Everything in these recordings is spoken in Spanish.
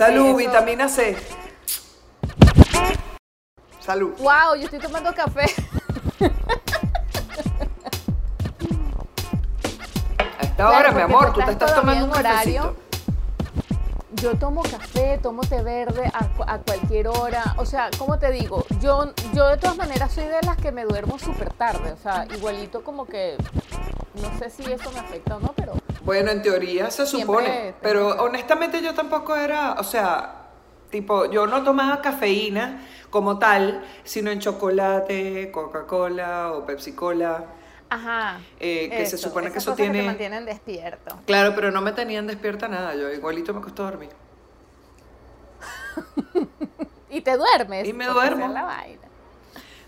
Salud, vitamina C. Salud. Wow, yo estoy tomando café. A esta Claro, hora, mi amor, tú te estás tomando un horario. Yo tomo café, tomo té verde a cualquier hora. O sea, ¿cómo te digo? Yo, yo de todas maneras soy de las que me duermo súper tarde. O sea, igualito como que, no sé si eso me afecta o no, pero Bueno, en teoría se supone. Pero que- honestamente yo tampoco era, o sea, tipo, yo no tomaba cafeína como tal, sino en chocolate, Coca-Cola o Pepsi-Cola. Ajá. Eh, que se supone que eso cosas te tiene- mantienen despierto. Claro, pero no me tenían despierta nada, yo igualito me costó dormir. Y te duermes. Y me duermo. la vaina.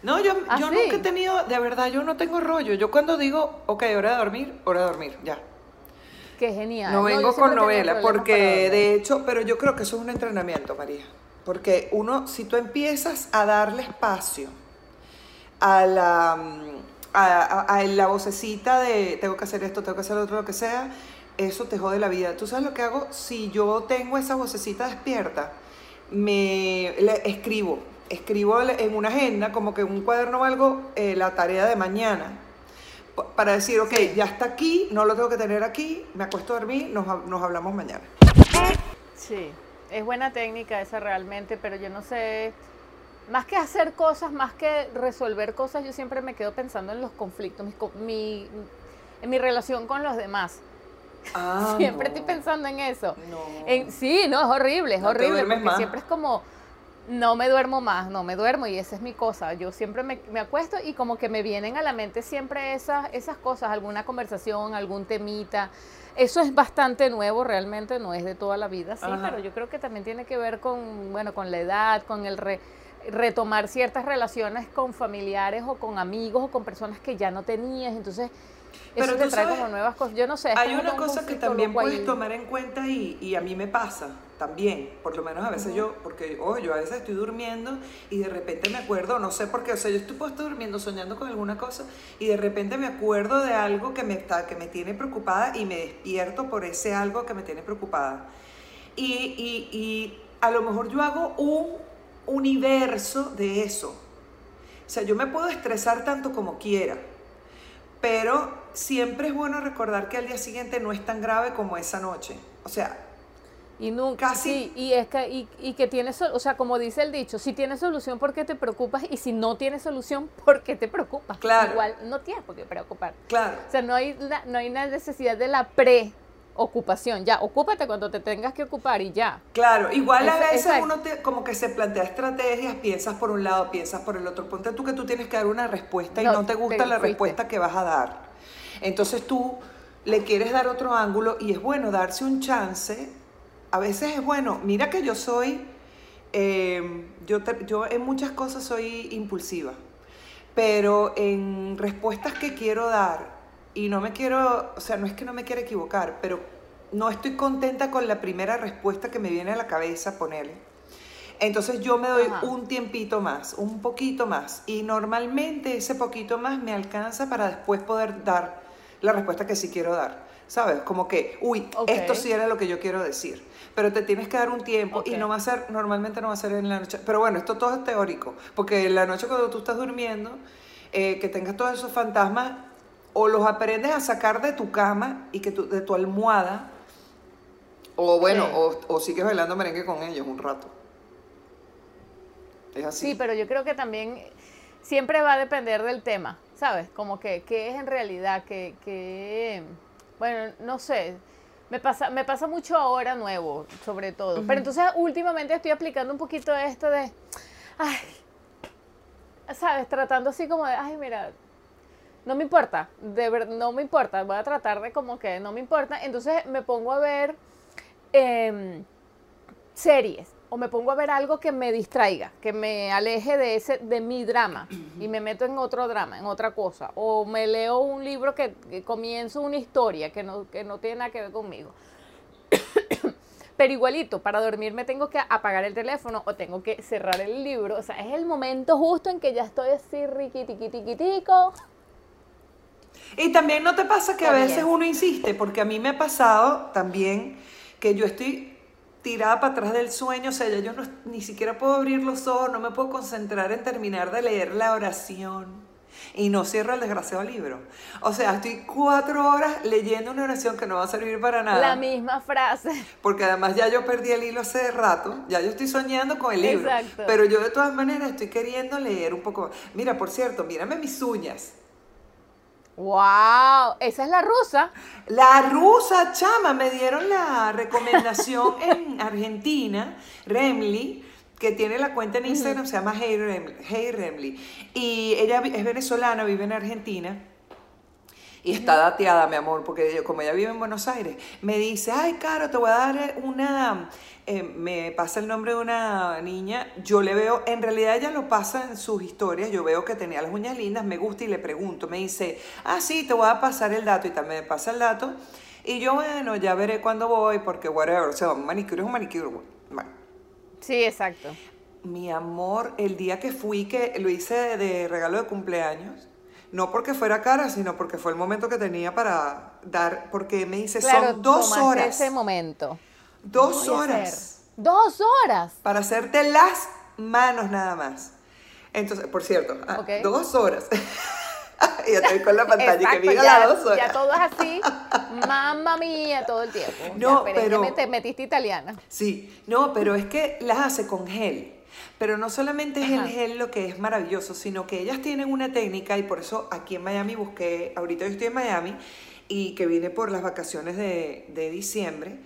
No, yo, ¿Ah, yo sí? nunca he tenido, de verdad, yo no tengo rollo. Yo cuando digo, ok, hora de dormir, hora de dormir, ya. Qué genial. No vengo con novela, porque de hecho, pero yo creo que eso es un entrenamiento, María. Porque uno, si tú empiezas a darle espacio a la, mm, a, a- a la vocecita de tengo que hacer esto, tengo que hacer lo otro, lo que sea, eso te jode la vida. ¿Tú sabes lo que hago? Si yo tengo esa vocecita despierta, me le escribo, escribo en una agenda, como que en un cuaderno o algo, eh, la tarea de mañana. Pa- Para decir, ok, ya está aquí, no lo tengo que tener aquí, me acuesto a dormir, nos, nos hablamos mañana. Sí, es buena técnica esa realmente, pero yo no sé, más que hacer cosas, más que resolver cosas, yo siempre me quedo pensando en los conflictos, mis mi, en mi relación con los demás. Ah, siempre no. estoy pensando en eso. No. En- sí, no, es horrible, es No horrible, porque más. siempre es como, no me duermo más, no me duermo y esa es mi cosa. Yo siempre me, me acuesto y como que me vienen a la mente siempre esas, esas cosas, alguna conversación, algún temita. Eso es bastante nuevo, realmente no es de toda la vida, sí, Ajá. pero yo creo que también tiene que ver con, bueno, con la edad, con el re- retomar ciertas relaciones con familiares o con amigos o con personas que ya no tenías, entonces Pero eso te trae sabes, como nuevas cosas. Yo no sé. Hay una cosa que también ahí. puedes tomar en cuenta y, y a mí me pasa también, por lo menos a veces yo, porque oh, yo a veces estoy durmiendo y de repente me acuerdo, no sé por qué, o sea, yo estoy durmiendo soñando con alguna cosa y de repente me acuerdo de algo que me, está, que me tiene preocupada y me despierto por ese algo que me tiene preocupada. Y, y, y a lo mejor yo hago un universo de eso. O sea, yo me puedo estresar tanto como quiera, pero siempre es bueno recordar que al día siguiente no es tan grave como esa noche. O sea, Y nunca, Casi- sí, y es que, y, y que tiene, o sea, como dice el dicho, si tienes solución, ¿por qué te preocupas? Y si no tienes solución, ¿por qué te preocupas? Claro. Igual no tienes por qué preocupar. claro. O sea, no hay, la- no hay una necesidad de la preocupación. Ya, ocúpate cuando te tengas que ocupar y ya. Claro, igual a veces exacto. uno te- como que se plantea estrategias, piensas por un lado, piensas por el otro. Ponte tú que tú tienes que dar una respuesta y No, no te gusta te la fuiste. respuesta que vas a dar. Entonces tú le quieres dar otro ángulo y es bueno darse un chance. A veces es bueno, mira que yo soy, eh, yo, te- yo en muchas cosas soy impulsiva, pero en respuestas que quiero dar y no me quiero, o sea, no es que no me quiera equivocar, pero no estoy contenta con la primera respuesta que me viene a la cabeza ponerle. Entonces yo me doy Ajá. un tiempito más, un poquito más. Y normalmente ese poquito más me alcanza para después poder dar la respuesta que sí quiero dar. ¿Sabes? Como que, uy, esto sí era lo que yo quiero decir. Pero te tienes que dar un tiempo y no va a ser, normalmente no va a ser en la noche. Pero bueno, esto todo es teórico. Porque en la noche cuando tú estás durmiendo, eh, que tengas todos esos fantasmas, o los aprendes a sacar de tu cama y que tu- de tu almohada, o bueno, o, o sigues bailando merengue con ellos un rato. Es así. Sí, pero yo creo que también siempre va a depender del tema, ¿sabes? Como que qué es en realidad, que, que bueno, no sé. Me pasa, me pasa mucho ahora nuevo, sobre todo. Pero entonces últimamente estoy aplicando un poquito esto de, ay, ¿sabes? Tratando así como de, ay, mira, no me importa, de ver, no me importa, voy a tratar de como que no me importa. Entonces me pongo a ver em, series o me pongo a ver algo que me distraiga, que me aleje de ese de mi drama y me meto en otro drama, en otra cosa, o me leo un libro que, que comienzo una historia que no, que no tiene nada que ver conmigo. Pero igualito, para dormir me tengo que apagar el teléfono o tengo que cerrar el libro. O sea, es el momento justo en que ya estoy así riquitiquitiquitico. Y también no te pasa que a veces uno insiste, porque a mí me ha pasado también que yo estoy tirada para atrás del sueño, o sea, ya yo no, ni siquiera puedo abrir los ojos, no me puedo concentrar en terminar de leer la oración. Y no cierro el desgraciado libro. O sea, estoy cuatro horas leyendo una oración que no va a servir para nada. La misma frase. Porque además ya yo perdí el hilo hace rato, ya yo estoy soñando con el libro. Exacto. Pero yo de todas maneras estoy queriendo leer un poco. Mira, por cierto, mírame mis uñas. ¡Wow! Esa es la rusa. La rusa, chama, me dieron la recomendación en Argentina, Remly, que tiene la cuenta en Instagram, se llama Hey Remly, hey Remly. Y ella es venezolana, vive en Argentina. Y está dateada, mi amor, porque yo, como ella vive en Buenos Aires, me dice, ay, Caro, te voy a dar una... eh, me pasa el nombre de una niña, yo le veo, en realidad ella lo pasa en sus historias, yo veo que tenía las uñas lindas, me gusta y le pregunto, me dice, ah, sí, te voy a pasar el dato y también me pasa el dato. Y yo, bueno, ya veré cuándo voy, porque whatever, o sea, un manicure es un manicure. Bueno, Sí, exacto. mi amor, el día que fui, que lo hice de, de regalo de cumpleaños, no porque fuera cara, sino porque fue el momento que tenía para dar, porque me dice, Claro, son dos horas. ese momento. Dos horas. Dos horas. para hacerte las manos nada más. Entonces, por cierto, ah, dos horas. y estoy con la pantalla que Exacto, diga ya, las dos horas. ya todo es así, mamma mía, todo el tiempo. No, ya, pero- que me- te metiste italiana. Sí, no, pero es que las hace con gel. Pero no solamente es Ajá. el gel lo que es maravilloso, sino que ellas tienen una técnica y por eso aquí en Miami busqué, ahorita yo estoy en Miami y que vine por las vacaciones de, de diciembre.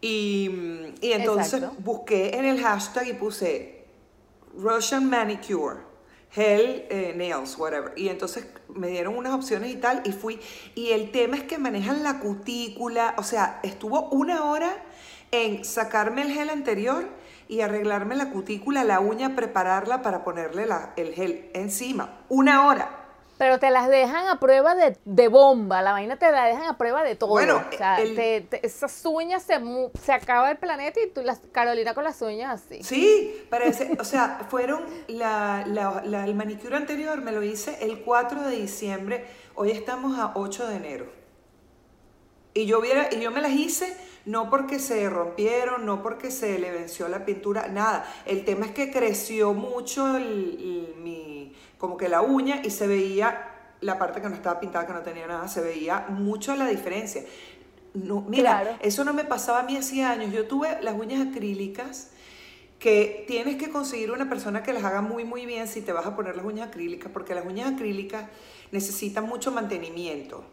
Y, mm, y entonces Exacto. busqué en el hashtag y puse Russian Manicure, Hell eh, Nails, whatever. Y entonces me dieron unas opciones y tal, y fui. Y el tema es que manejan la cutícula, o sea, estuvo una hora en sacarme el gel anterior y arreglarme la cutícula, la uña, prepararla para ponerle la- el gel encima. Una hora. Pero te las dejan a prueba de, de bomba, la vaina te la dejan a prueba de todo. Bueno, o sea, el- te- te- esas uñas se, se acaba el planeta y tú las Carolina con las uñas así. Sí, parece, o sea, fueron la, la- la- el manicure anterior me lo hice el 4 de diciembre, hoy estamos a 8 de enero. Y yo, viera, y yo me las hice no porque se rompieron, no porque se le venció la pintura, nada. El tema es que creció mucho el- el- mi, como que la uña y se veía la parte que no estaba pintada, que no tenía nada, se veía mucho la diferencia. No, mira, Claro. eso no me pasaba a mí hace años. Yo tuve las uñas acrílicas que tienes que conseguir una persona que las haga muy muy bien si te vas a poner las uñas acrílicas, porque las uñas acrílicas necesitan mucho mantenimiento.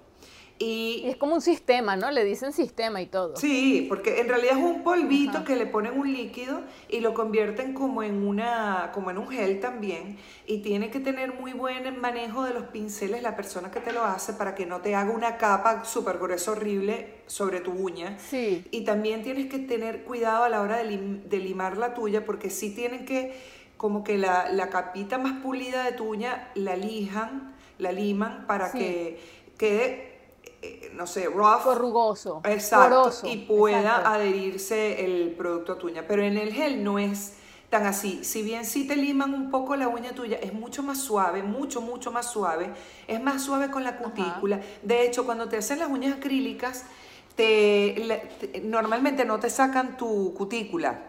Y Y es como un sistema, ¿no? Le dicen sistema y todo. sí, porque en realidad es un polvito Ajá. que le ponen un líquido y lo convierten como en una como en un gel también y tiene que tener muy buen manejo de los pinceles la persona que te lo hace para que no te haga una capa súper gruesa horrible sobre tu uña. Sí. Y también tienes que tener cuidado a la hora de, lim- de limar la tuya, porque sí tienen que, como que la, la capita más pulida de tu uña, la lijan, la liman para Sí. que quede, no sé, rough. Corrugoso. Exacto. poroso, y pueda exacto. adherirse el producto a tu uña. Pero en el gel no es tan así. Si bien sí te liman un poco la uña tuya, es mucho más suave, mucho, mucho más suave. Es más suave con la cutícula. De hecho, cuando te hacen las uñas acrílicas, te- normalmente no te sacan tu cutícula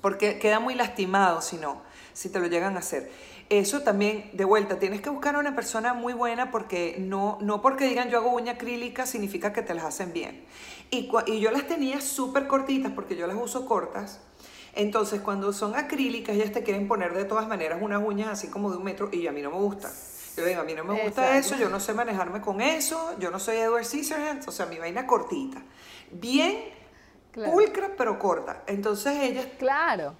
porque queda muy lastimado si no, si te lo llegan a hacer. Eso también, de vuelta, tienes que buscar a una persona muy buena porque no, no porque digan yo hago uña acrílica significa que te las hacen bien. Y, y yo las tenía súper cortitas porque yo las uso cortas. Entonces, cuando son acrílicas, ellas te quieren poner de todas maneras unas uñas así como de un metro y a mí no me gusta. Yo digo, a mí no me gusta Exacto. eso, yo no sé manejarme con eso, yo no soy Edward Scissorhands, o sea, mi vaina cortita. Bien Claro. pulcra, pero corta. Entonces, ellas Claro.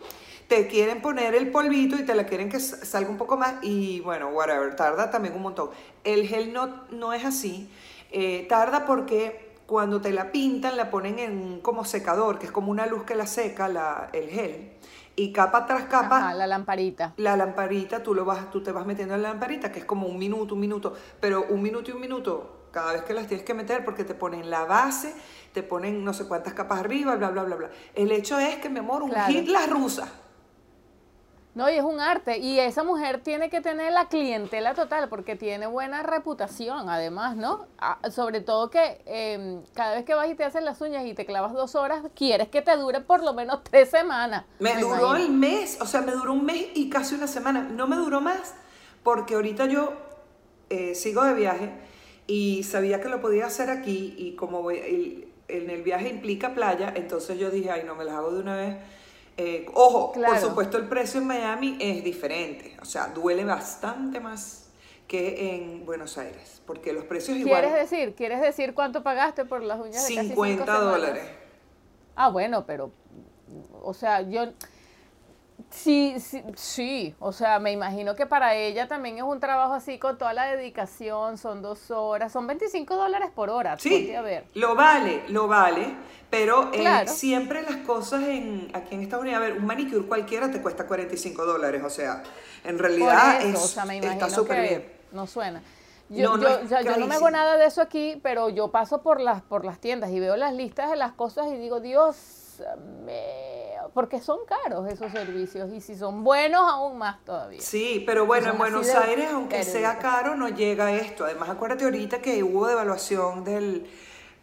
Te quieren poner el polvito y te la quieren que salga un poco más y bueno, whatever, tarda también un montón. El gel no, no es así, eh, tarda porque cuando te la pintan la ponen en como secador, que es como una luz que la seca la, el gel, y capa tras capa Ajá, la lamparita. la lamparita, tú, lo vas, tú te vas metiendo en la lamparita, que es como un minuto, un minuto, pero un minuto y un minuto cada vez que las tienes que meter porque te ponen la base, te ponen no sé cuántas capas arriba, bla, bla, bla, bla. El hecho es que, mi amor, un Claro. hit las rusas. No, y es un arte. Y esa mujer tiene que tener la clientela total porque tiene buena reputación, además, ¿no? Ah, sobre todo que em, cada vez que vas y te haces las uñas y te clavas dos horas, quieres que te dure por lo menos tres semanas. Me, duró el mes, o sea, me duró un mes y casi una semana. No me duró más porque ahorita yo eh, sigo de viaje y sabía que lo podía hacer aquí y como en el viaje implica playa, entonces yo dije, ay, no me las hago de una vez eh, ojo, por supuesto el precio en Miami es diferente, o sea, duele bastante más que en Buenos Aires, porque los precios igual... ¿Quieres decir, ¿Quieres decir cuánto pagaste por las uñas de 50 dólares. Ah, bueno, pero, o sea, yo Sí, sí, sí, o sea, me imagino que para ella también es un trabajo así con toda la dedicación, son dos horas, son 25 dólares por hora. Sí, lo vale, lo vale, pero eh, siempre las cosas en, aquí en Estados Unidos, a ver, un manicure cualquiera te cuesta 45 dólares, o sea, en realidad es, está súper bien. No suena. Yo no, yo, yo, no me hago nada de eso aquí, pero yo paso por las, por las tiendas y veo las listas de las cosas y digo, Dios me porque son caros esos servicios y si son buenos aún más todavía. Sí, pero bueno, en Buenos Aires, aunque sea caro, no llega esto. Además, acuérdate ahorita que hubo devaluación del,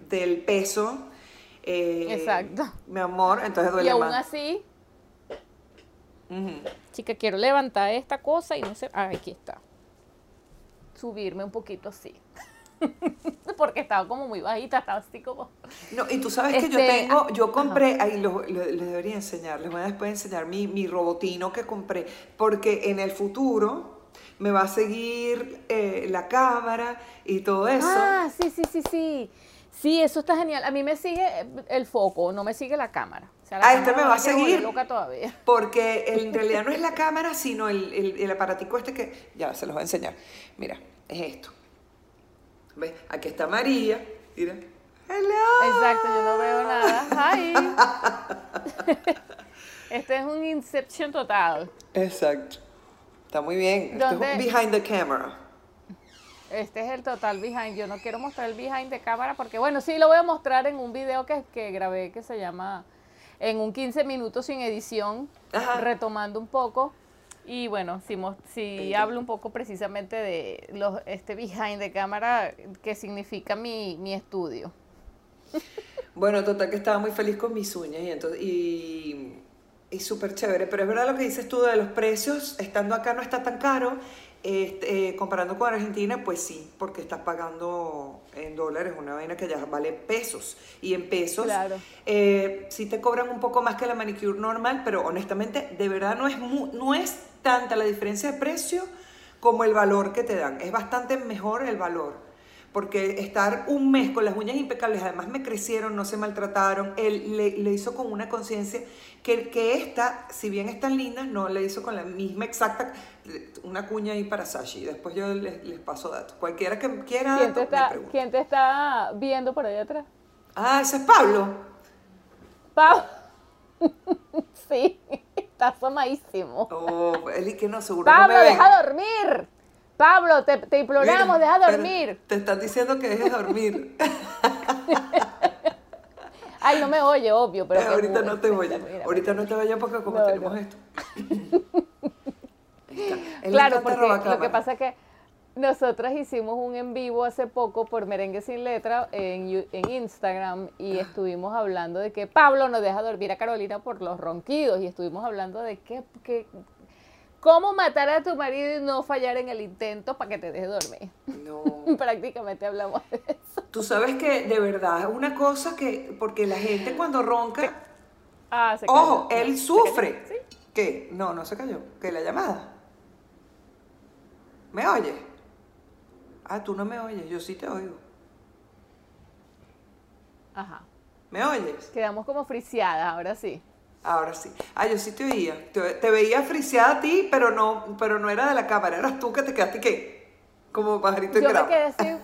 del peso. Eh, Exacto. Mi amor, entonces duele Y aún así, chica, quiero levantar esta cosa y no sé, ah, aquí está. Subirme un poquito así. porque estaba como muy bajita, estaba así como... No, y tú sabes que yo este, tengo, yo compré, ahí les debería enseñar, les voy a después enseñar mi, mi robotino que compré, porque en el futuro me va a seguir eh, la cámara y todo eso. Ah, sí, sí, sí, sí. Sí, eso está genial. A mí me sigue el foco, no me sigue la cámara. ah, este me va a seguir. Loca todavía. Porque en realidad no es la cámara, sino el, el, el aparatico este que. Ya se los voy a enseñar. Mira, es esto. ¿Ves? Aquí está María. Mira. Hello. Exacto, yo no veo nada. Hi. este es un Inception total. Exacto. Está muy bien. Este es un behind the camera. Este es el total behind. Yo no quiero mostrar el behind the camera porque, bueno, sí lo voy a mostrar en un video que, que grabé que se llama En un 15 minutos sin edición, retomando un poco. Y bueno, si, si hablo un poco precisamente de los, este behind de cámara, que significa mi, mi estudio. Bueno, total que estaba muy feliz con mis uñas y entonces y, y súper chévere, pero es verdad lo que dices tú de los precios, estando acá no está tan caro, este, eh, comparando con Argentina, pues sí, porque estás pagando en dólares una vaina que ya vale pesos. Y en pesos claro. eh, sí te cobran un poco más que la manicure normal, pero honestamente, de verdad no es, no es tanta la diferencia de precio como el valor que te dan. Es bastante mejor el valor. Porque estar un mes con las uñas impecables, además me crecieron, no se maltrataron, él le, hizo con una conciencia que, que esta, si bien están lindas, no le hizo con la misma exacta, una cuña ahí para Sashi. Después yo les, les paso datos. Cualquiera que quiera ¿Quién te, está, ¿Quién te está viendo por allá atrás? Ah, ese es Pablo. Pablo. sí. Está asomadísimo. Oh, él que no, seguro Pablo, no me deja dormir. Pablo, te, te imploramos, deja dormir. Te están diciendo que dejes dormir. Ay, no me oye, obvio, pero. ahorita no te oye. ahorita no te vaya porque como tenemos esto. claro, porque lo que pasa es que nosotras hicimos un en vivo hace poco por Merengue Sin Letra en, en Instagram y estuvimos hablando de que Pablo no deja dormir a Carolina por los ronquidos y estuvimos hablando de que, cómo matar a tu marido y no fallar en el intento para que te deje dormir. No. Prácticamente hablamos de eso. Tú sabes que de verdad es una cosa que, porque la gente cuando ronca, ah, se ojo, él sufre. ¿Sí? ¿Qué? No, no se cayó. ¿Qué la llamada? ¿Me oye? Ah, tú no me oyes, yo sí te oigo. Ajá. ¿Me oyes? Quedamos como friseadas, ahora sí. Ahora sí. Ah, yo sí te oía. Te, veía friseada a ti, pero no, pero no era de la cámara, eras tú que te quedaste qué? Como pajarito en Yo me quedé así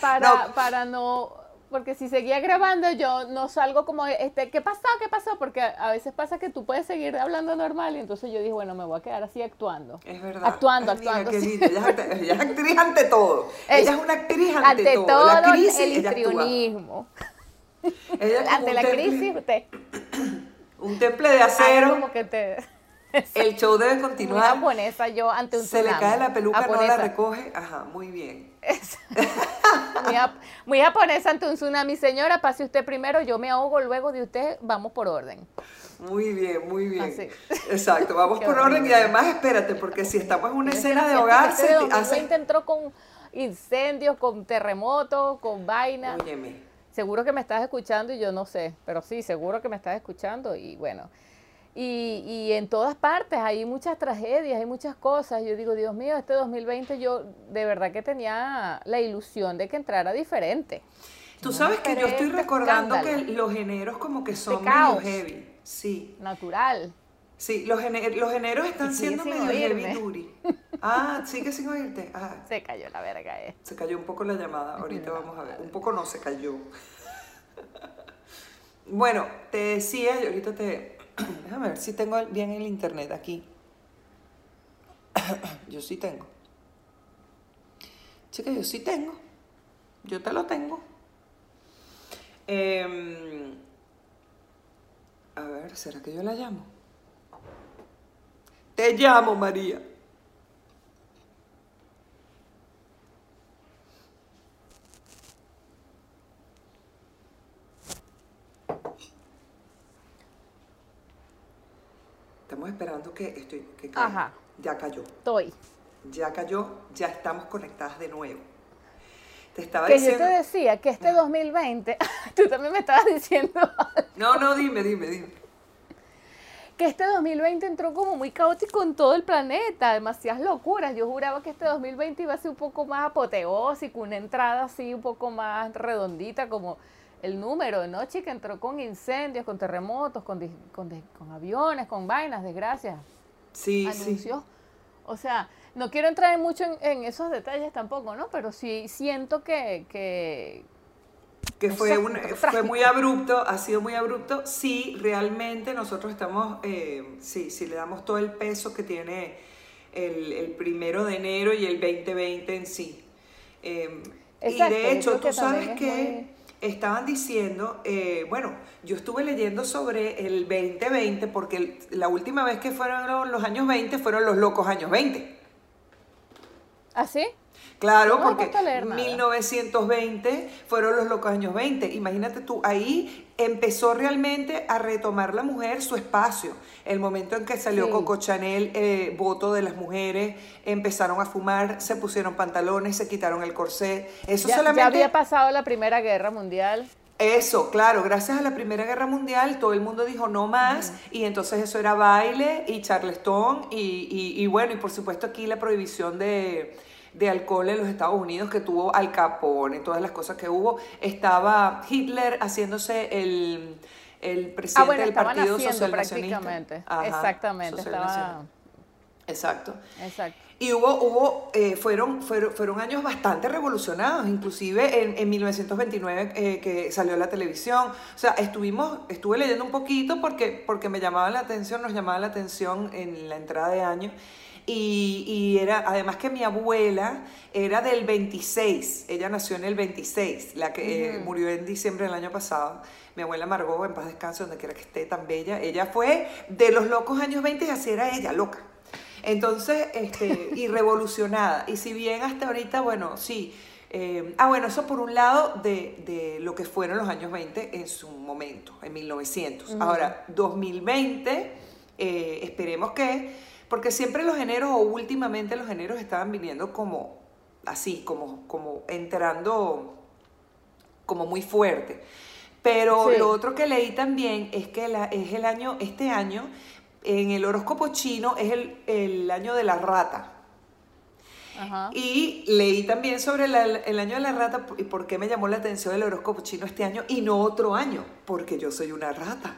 para, para no porque si seguía grabando yo no salgo como, este, ¿qué pasó? ¿Qué pasó? Porque a veces pasa que tú puedes seguir hablando normal y entonces yo dije, bueno, me voy a quedar así actuando. Es verdad. Actuando, actuando. Ella, es, actriz ante todo. Ella es una actriz ante, todo. la crisis, el histrionismo. ante la crisis, usted. Un temple de acero. como que te... El show debe Muy continuar. japonesa yo ante un Se le cae la peluca, no la Japonesa. recoge. Ajá, muy bien. muy, jap- muy japonesa ante un tsunami. Señora, pase usted primero, yo me ahogo luego de usted, vamos por orden. Muy bien, muy bien. Así. Exacto, vamos Qué por orden y además espérate, porque si estamos en una escena de Este hogar, se te 2020 hace... entró con incendios, con terremotos, con vaina. Óyeme, Seguro que me estás escuchando y yo no sé, pero sí, seguro que me estás escuchando y bueno. Y, y en todas partes hay muchas tragedias, hay muchas cosas. Yo digo, Dios mío, este 2020 yo de verdad que tenía la ilusión de que entrara diferente. Tú sabes que yo estoy recordando que los eneros como que son medio heavy. Sí, Natural. sí, los, ene- los eneros están siendo medio heavy duty. Ah, sigue sin oírte. Ah, Se cayó la verga, eh. se cayó un poco la llamada. Ahorita vamos a ver. Un poco no, se cayó. Bueno, te decía, y ahorita te... Déjame ver si tengo bien el internet aquí. Yo sí tengo. Chica, yo sí tengo. Yo te lo tengo. Em, a ver, ¿será que yo la llamo? Te llamo, María. Estamos esperando que estoy que caiga. Ajá. Ya cayó. Estoy. Ya cayó, ya estamos conectadas de nuevo. Te estaba Que yo diciendo. te decía que este 2020, tú también me estabas diciendo No, no, dime, dime, dime. que este 2020 entró como muy caótico en todo el planeta, demasiadas locuras. Yo juraba que este 2020 iba a ser un poco más apoteósico, una entrada así un poco más redondita, como el número, ¿no, chica? Entró con incendios, con terremotos, con, con, aviones, con vainas, desgracias, Sí, sí. anuncios. O sea, no quiero entrar en mucho en, en esos detalles tampoco, ¿no? Pero sí siento que, que Que no fue, sé, un- fue muy abrupto, ha sido muy abrupto. Sí, realmente nosotros estamos, eh, sí, sí le damos todo el peso que tiene el, el primero de enero y el 2020 en sí. Eh, y Exacto, de yo hecho, tú sabes que estaban diciendo, eh, bueno, yo estuve leyendo sobre el 2020 porque la última vez que fueron los años 20 fueron los locos años 20. ¿Así? Claro, No porque gusta leer nada. 1920 fueron los locos años 20. Imagínate tú, ahí empezó realmente a retomar la mujer su espacio. El momento en que salió Sí. Coco Chanel, eh, voto de las mujeres, empezaron a fumar, se pusieron pantalones, se quitaron el corsé. Eso Ya, ya solamente... había pasado la Primera Guerra Mundial. Eso, claro, gracias a la Primera Guerra Mundial todo el mundo dijo no más y entonces eso era baile y charleston y, y- y bueno, y por supuesto aquí la prohibición de, de alcohol en los Estados Unidos que tuvo Al Capone, todas las cosas que hubo, estaba Hitler haciéndose el, el presidente Ah, bueno, del Partido Social prácticamente. Ajá, Exactamente, estaba... Exacto. Exacto. Y hubo, hubo eh, fueron, fueron, fueron años bastante revolucionados, inclusive en, en 1929 eh, que salió la televisión. O sea, estuvimos, estuve leyendo un poquito porque, porque me llamaba la atención, nos llamaba la atención en la entrada de año. Y, y era, además que mi abuela era del 26, ella nació en el 26, la que eh, murió en diciembre del año pasado. Mi abuela Margot, en paz descanse, donde quiera que esté, tan bella. Ella fue de los locos años 20 y así era ella, loca. Entonces, este, y revolucionada. Y si bien hasta ahorita, bueno, sí. eh, ah, bueno, eso por un lado de, de lo que fueron los años 20 en su momento, en 1900. Ahora, 2020, eh, esperemos que, porque siempre los generos o últimamente los generos estaban viniendo como así, como, como entrando como muy fuerte. Pero Sí. lo otro que leí también es que la- es el año, este año, en el horóscopo chino, es el, el año de la rata. Ajá. Y leí también sobre la- el año de la rata y por qué me llamó la atención el horóscopo chino este año y no otro año, porque yo soy una rata.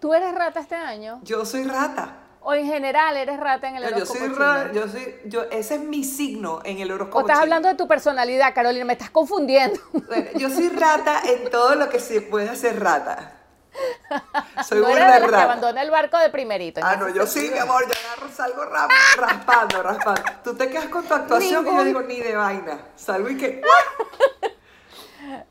¿Tú eres rata este año? Yo soy rata. ¿O en general eres rata en el No, yo horóscopo soy chino? rata, yo soy, yo, ese es mi signo en el horóscopo ¿O estás chino. hablando de tu personalidad, Carolina? Me estás confundiendo. Bueno, yo soy rata en todo lo que se puede hacer rata. Soy no de las que rata. abandona el barco de primerito. Ah, no, yo sí, mi amor, yo agarro, salgo ra- raspando, raspando. Tú te quedas con tu actuación y yo Ningún- digo, ni de vaina. Salgo y que...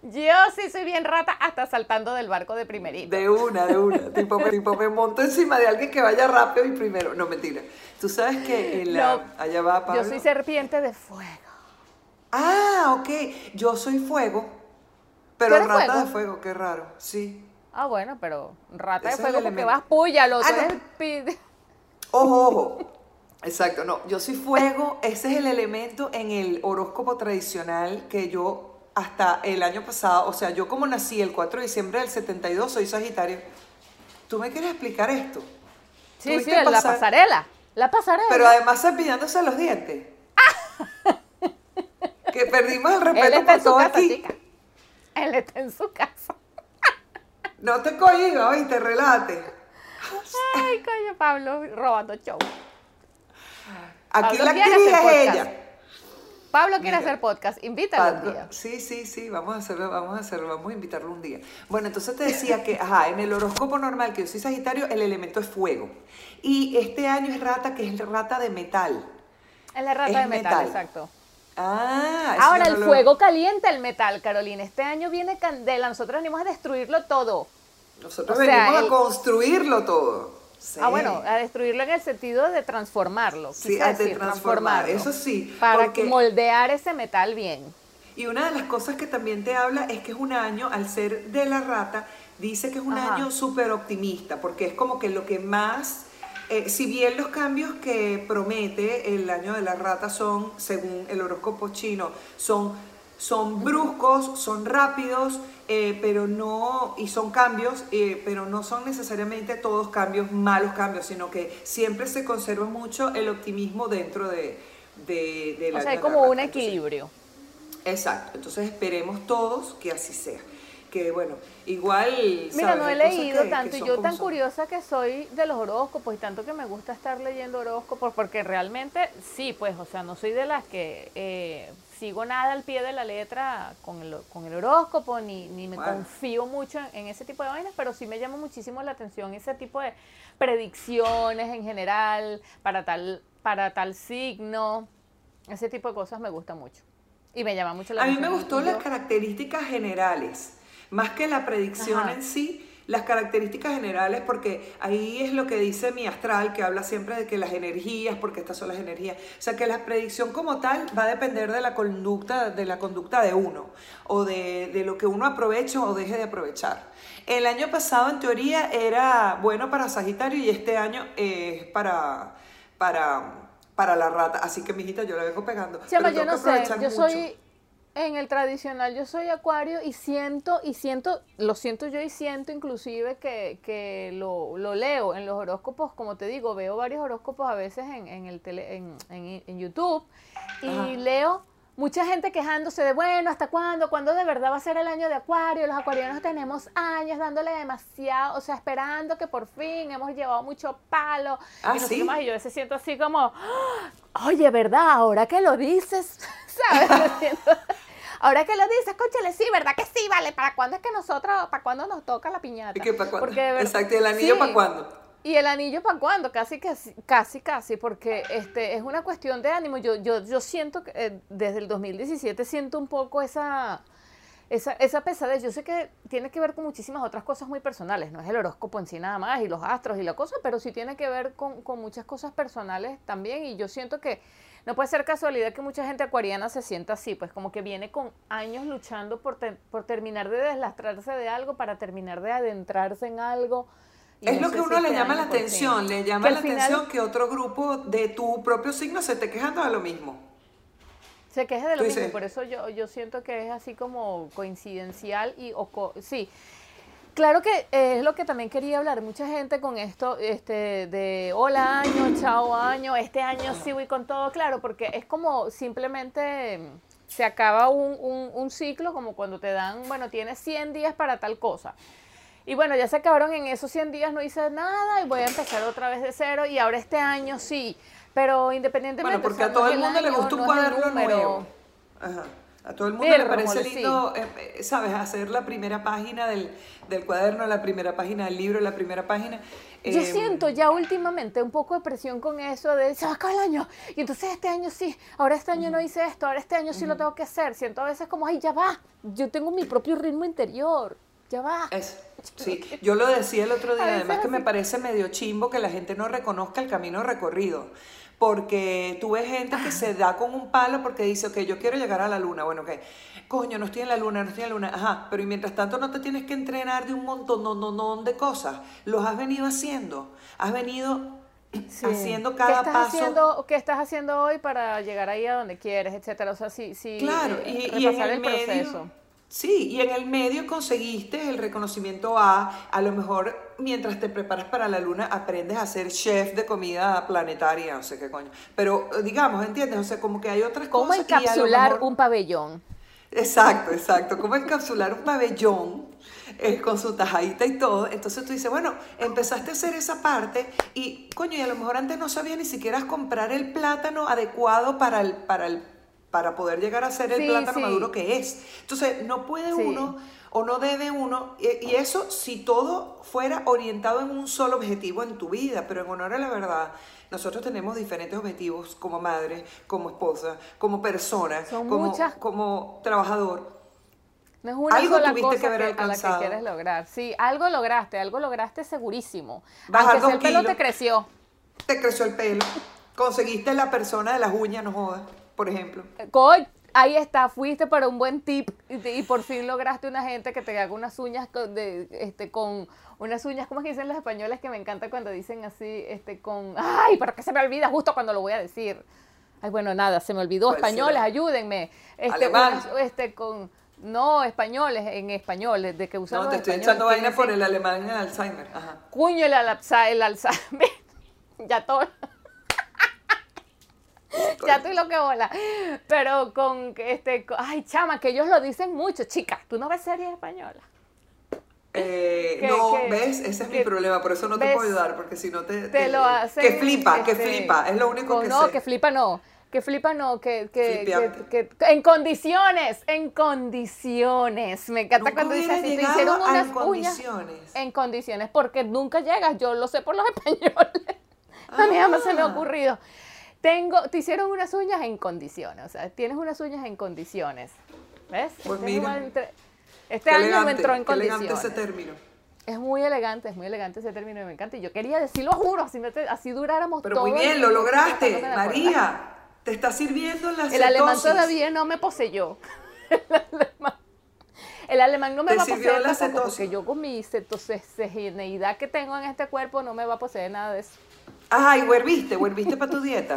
Yo sí soy bien rata hasta saltando del barco de primerito. De una, de una. tipo, me, tipo, me monto encima de alguien que vaya rápido y primero. No, mentira. Tú sabes que en la- No, allá va Pablo. Yo soy serpiente de fuego. Ah, ok. Yo soy fuego. Pero ¿Tú eres rata fuego? de fuego, qué raro. Sí. Ah, bueno, pero rata Ese de fuego porque vas puya, lo Ah, no. Ojo, ojo. Exacto, no. Yo soy fuego. Ese es el elemento en el horóscopo tradicional que yo hasta el año pasado, o sea, yo como nací el 4 de diciembre del 72, soy Sagitario. ¿Tú me quieres explicar esto? Sí, ¿Tuviste sí, la pasar- pasarela. La pasarela. Pero además cepillándose los dientes. que perdimos el respeto por todo casa, aquí. chica. Él está en su casa. No te cohiba, oíste, relate. Ay, coño, Pablo, robando show. Aquí Pablo la actriz es ella. Pablo quiere Mira. hacer podcast, invítalo un día. Sí, sí, sí, vamos a hacerlo, vamos a hacerlo, vamos a invitarlo un día. Bueno, entonces te decía que, ajá, en el horóscopo normal que yo soy Sagitario, el elemento es fuego. Y este año es rata, que es rata de metal. Es la rata Es de metal, metal. exacto. Ah, Ahora, el no lo- fuego calienta el metal, Carolina. Este año viene candela. Nosotros venimos a destruirlo todo. Nosotros o sea, venimos el- a construirlo todo. Sí. Ah, bueno, a destruirlo en el sentido de transformarlo. Sí, de decir, transformar, eso sí, Para porque- moldear ese metal bien. Y una de las cosas que también te habla es que es un año, al ser de la rata, dice que es un Ajá. año súper optimista, porque es como que lo que más, eh, si bien los cambios que promete el año de la rata son, según el horóscopo chino, son, son bruscos, son rápidos, eh, pero no, y son cambios, eh, pero no son necesariamente todos cambios, malos cambios, sino que siempre se conserva mucho el optimismo dentro de, de, del O año sea, hay de la como un equilibrio. Exacto, entonces esperemos todos que así sea. Que bueno, igual. Mira, no he leído que- tanto y yo tan curiosa que soy de los horóscopos y tanto que me gusta estar leyendo horóscopos porque realmente sí, pues, o sea, no soy de las que eh, sigo nada al pie de la letra con el, con el horóscopo ni, ni me Bueno. confío mucho en, en ese tipo de vainas, pero sí me llama muchísimo la atención ese tipo de predicciones en general para tal, para tal signo, ese tipo de cosas me gusta mucho y me llama mucho la A mí me atención. gustó las características generales, más que la predicción Ajá. en sí, las características generales, porque ahí es lo que dice mi astral, que habla siempre de que las energías, porque estas son las energías, o sea que la predicción como tal va a depender de la conducta, de la conducta de uno, o de, de lo que uno aproveche o deje de aprovechar. El año pasado, en teoría, era bueno para Sagitario y este año es para, para, para la rata. Así que, mijita, yo la vengo pegando. Pero yo no que sé, yo mucho. soy en el tradicional, yo soy acuario y siento, y siento, lo siento yo y siento inclusive que, que lo, lo leo en los horóscopos, como te digo, veo varios horóscopos a veces en, en el tele, en, en- en YouTube y Ajá. leo mucha gente quejándose de, bueno, ¿hasta cuándo? ¿Cuándo de verdad va a ser el año de acuario? Los acuarianos tenemos años dándole demasiado, o sea, esperando que por fin hemos llevado mucho palo. Ah, y no sé ¿sí? qué más, y yo veces siento así como, Oye, ¿verdad? Ahora que lo dices, ¿sabes? Ahora que lo dices, cónchale, sí, ¿verdad que sí? Vale, ¿para cuándo es que nosotros, para cuándo nos toca la piñata? ¿Y para cuándo? Porque Exacto, ¿y el anillo Sí. para cuándo? Y el anillo para cuándo, casi, casi, casi, casi, porque este, es una cuestión de ánimo. Yo, yo, yo siento que eh, desde el 2017 siento un poco esa, esa, esa pesadez. Yo sé que tiene que ver con muchísimas otras cosas muy personales, no es el horóscopo en sí nada más y los astros y la cosa, pero sí tiene que ver con, con muchas cosas personales también. Y yo siento que no puede ser casualidad que mucha gente acuariana se sienta así, pues como que viene con años luchando por, te- por terminar de deslastrarse de algo, para terminar de adentrarse en algo. y Es no lo que si uno le llama la atención, le llama la final atención que otro grupo de tu propio signo se esté quejando de lo mismo. Se queje de lo mismo, por eso yo, yo siento que es así como coincidencial y o co- sí. Claro que eh, es lo que también quería hablar. Mucha gente con esto este, de hola año, chao año, este año sí voy con todo, claro, porque es como simplemente mm, se acaba un, un- un ciclo, como cuando te dan, bueno, tienes 100 días para tal cosa. Y bueno, ya se acabaron en esos 100 días, no hice nada y voy a empezar otra vez de cero y ahora este año sí. Pero independientemente... Bueno, o porque sea, a todo el mundo le gusta un no cuaderno número. nuevo. Ajá. A todo el mundo le Pero, parece mole, sí. lindo, eh, eh, ¿sabes? Hacer la primera página del, del cuaderno, la primera página del libro, la primera página. Yo Eh, siento ya últimamente un poco de presión con eso de se va a acabar el año y entonces este año sí, ahora este año no hice esto, ahora este año sí lo tengo que hacer. Siento a veces como, ay, ya va, yo tengo mi propio ritmo interior, ya va. Eso, sí. Yo lo decía el otro día, además que me parece medio chimbo que la gente no reconozca el camino recorrido. Porque tú ves gente que se da con un palo porque dice, ok, yo quiero llegar a la luna. Bueno, ok, coño, no estoy en la luna, no estoy en la luna. Ajá, pero y mientras tanto no te tienes que entrenar de un montón no, no, no, de cosas. Los has venido haciendo. Has venido Sí. haciendo ¿Qué cada estás paso. Haciendo, ¿Qué estás haciendo hoy para llegar ahí a donde quieres, etcétera? O sea, sí, sí, Claro, eh, y, y en repasar el, el, medio, proceso. Sí, y en el medio conseguiste el reconocimiento A, a lo mejor mientras te preparas para la luna aprendes a ser chef de comida planetaria, no sé qué coño, pero eh, digamos, ¿entiendes? O sea, como que hay otras ¿Cómo cosas lo encapsular mejor- un pabellón? Exacto, exacto. Cómo encapsular un pabellón eh, con su tajadita y todo. Entonces tú dices, bueno, empezaste a hacer esa parte y, coño, y a lo mejor antes no sabías ni siquiera comprar el plátano adecuado para el, para el, para poder llegar a ser el Sí, plátano sí. maduro que es. Entonces, no puede Sí. uno o no debe uno, y, y eso si todo fuera orientado en un solo objetivo en tu vida, pero en honor a la verdad, nosotros tenemos diferentes objetivos como madre, como esposa, como persona, Son como, muchas- como trabajador. No es una Algo sola tuviste cosa que haber que- a la que alcanzado. quieres lograr. Sí, algo lograste, algo lograste segurísimo. Bajar Aunque sea el dos pelo te creció. Te creció el pelo, conseguiste la persona de las uñas, no jodas, por ejemplo. Coy, ahí está, fuiste para un buen tip y, te- y por fin lograste una gente que te haga unas uñas con, de, este, con unas uñas, ¿cómo es que dicen los españoles? Que me encanta cuando dicen así, este, con, ay, pero que se me olvida justo cuando lo voy a decir. Ay, bueno, nada, se me olvidó, ¿Cuál españoles, será? ayúdenme. Este, Alemán. unas- este, con, no, españoles, en español, de que usan No, te estoy echando vaina por el alemán en el Alzheimer. Ajá. Cuño el el Alzheimer. ya todo. ya estoy lo que bola. Pero con este, con- ay, chama, que ellos lo dicen mucho, chica. Tú no ves series españolas. Eh, Que- no, que- ¿ves? Ese es mi problema, por eso no te puedo ayudar, porque si no te... Te lo hacen. Que flipa, que este, flipa, es lo único que No, sé. que flipa no. Que flipa no, que, que, en condiciones, en condiciones. Me encanta Nunca cuando dice hubiera así, te hicieron unas en uñas condiciones. en condiciones, porque nunca llegas, yo lo sé por los españoles. A mí jamás se me ha Ah. ocurrido. Tengo, te hicieron unas uñas en condiciones, o sea, tienes unas uñas en condiciones. ¿Ves? Pues Este, mira. este año elegante, me entró en qué elegante condiciones. ese término. Es muy elegante, es muy elegante ese término y me encanta. Y yo quería decirlo, juro, así, así duráramos Pero todo muy bien, lo lograste. María. Te está sirviendo la El alemán todavía no me poseyó. El alemán, el alemán no me Te va a poseer la cetosis. porque yo con mi cetogeneidad que tengo en este cuerpo no me va a poseer nada de eso. Ay, huerviste, huerviste para tu dieta.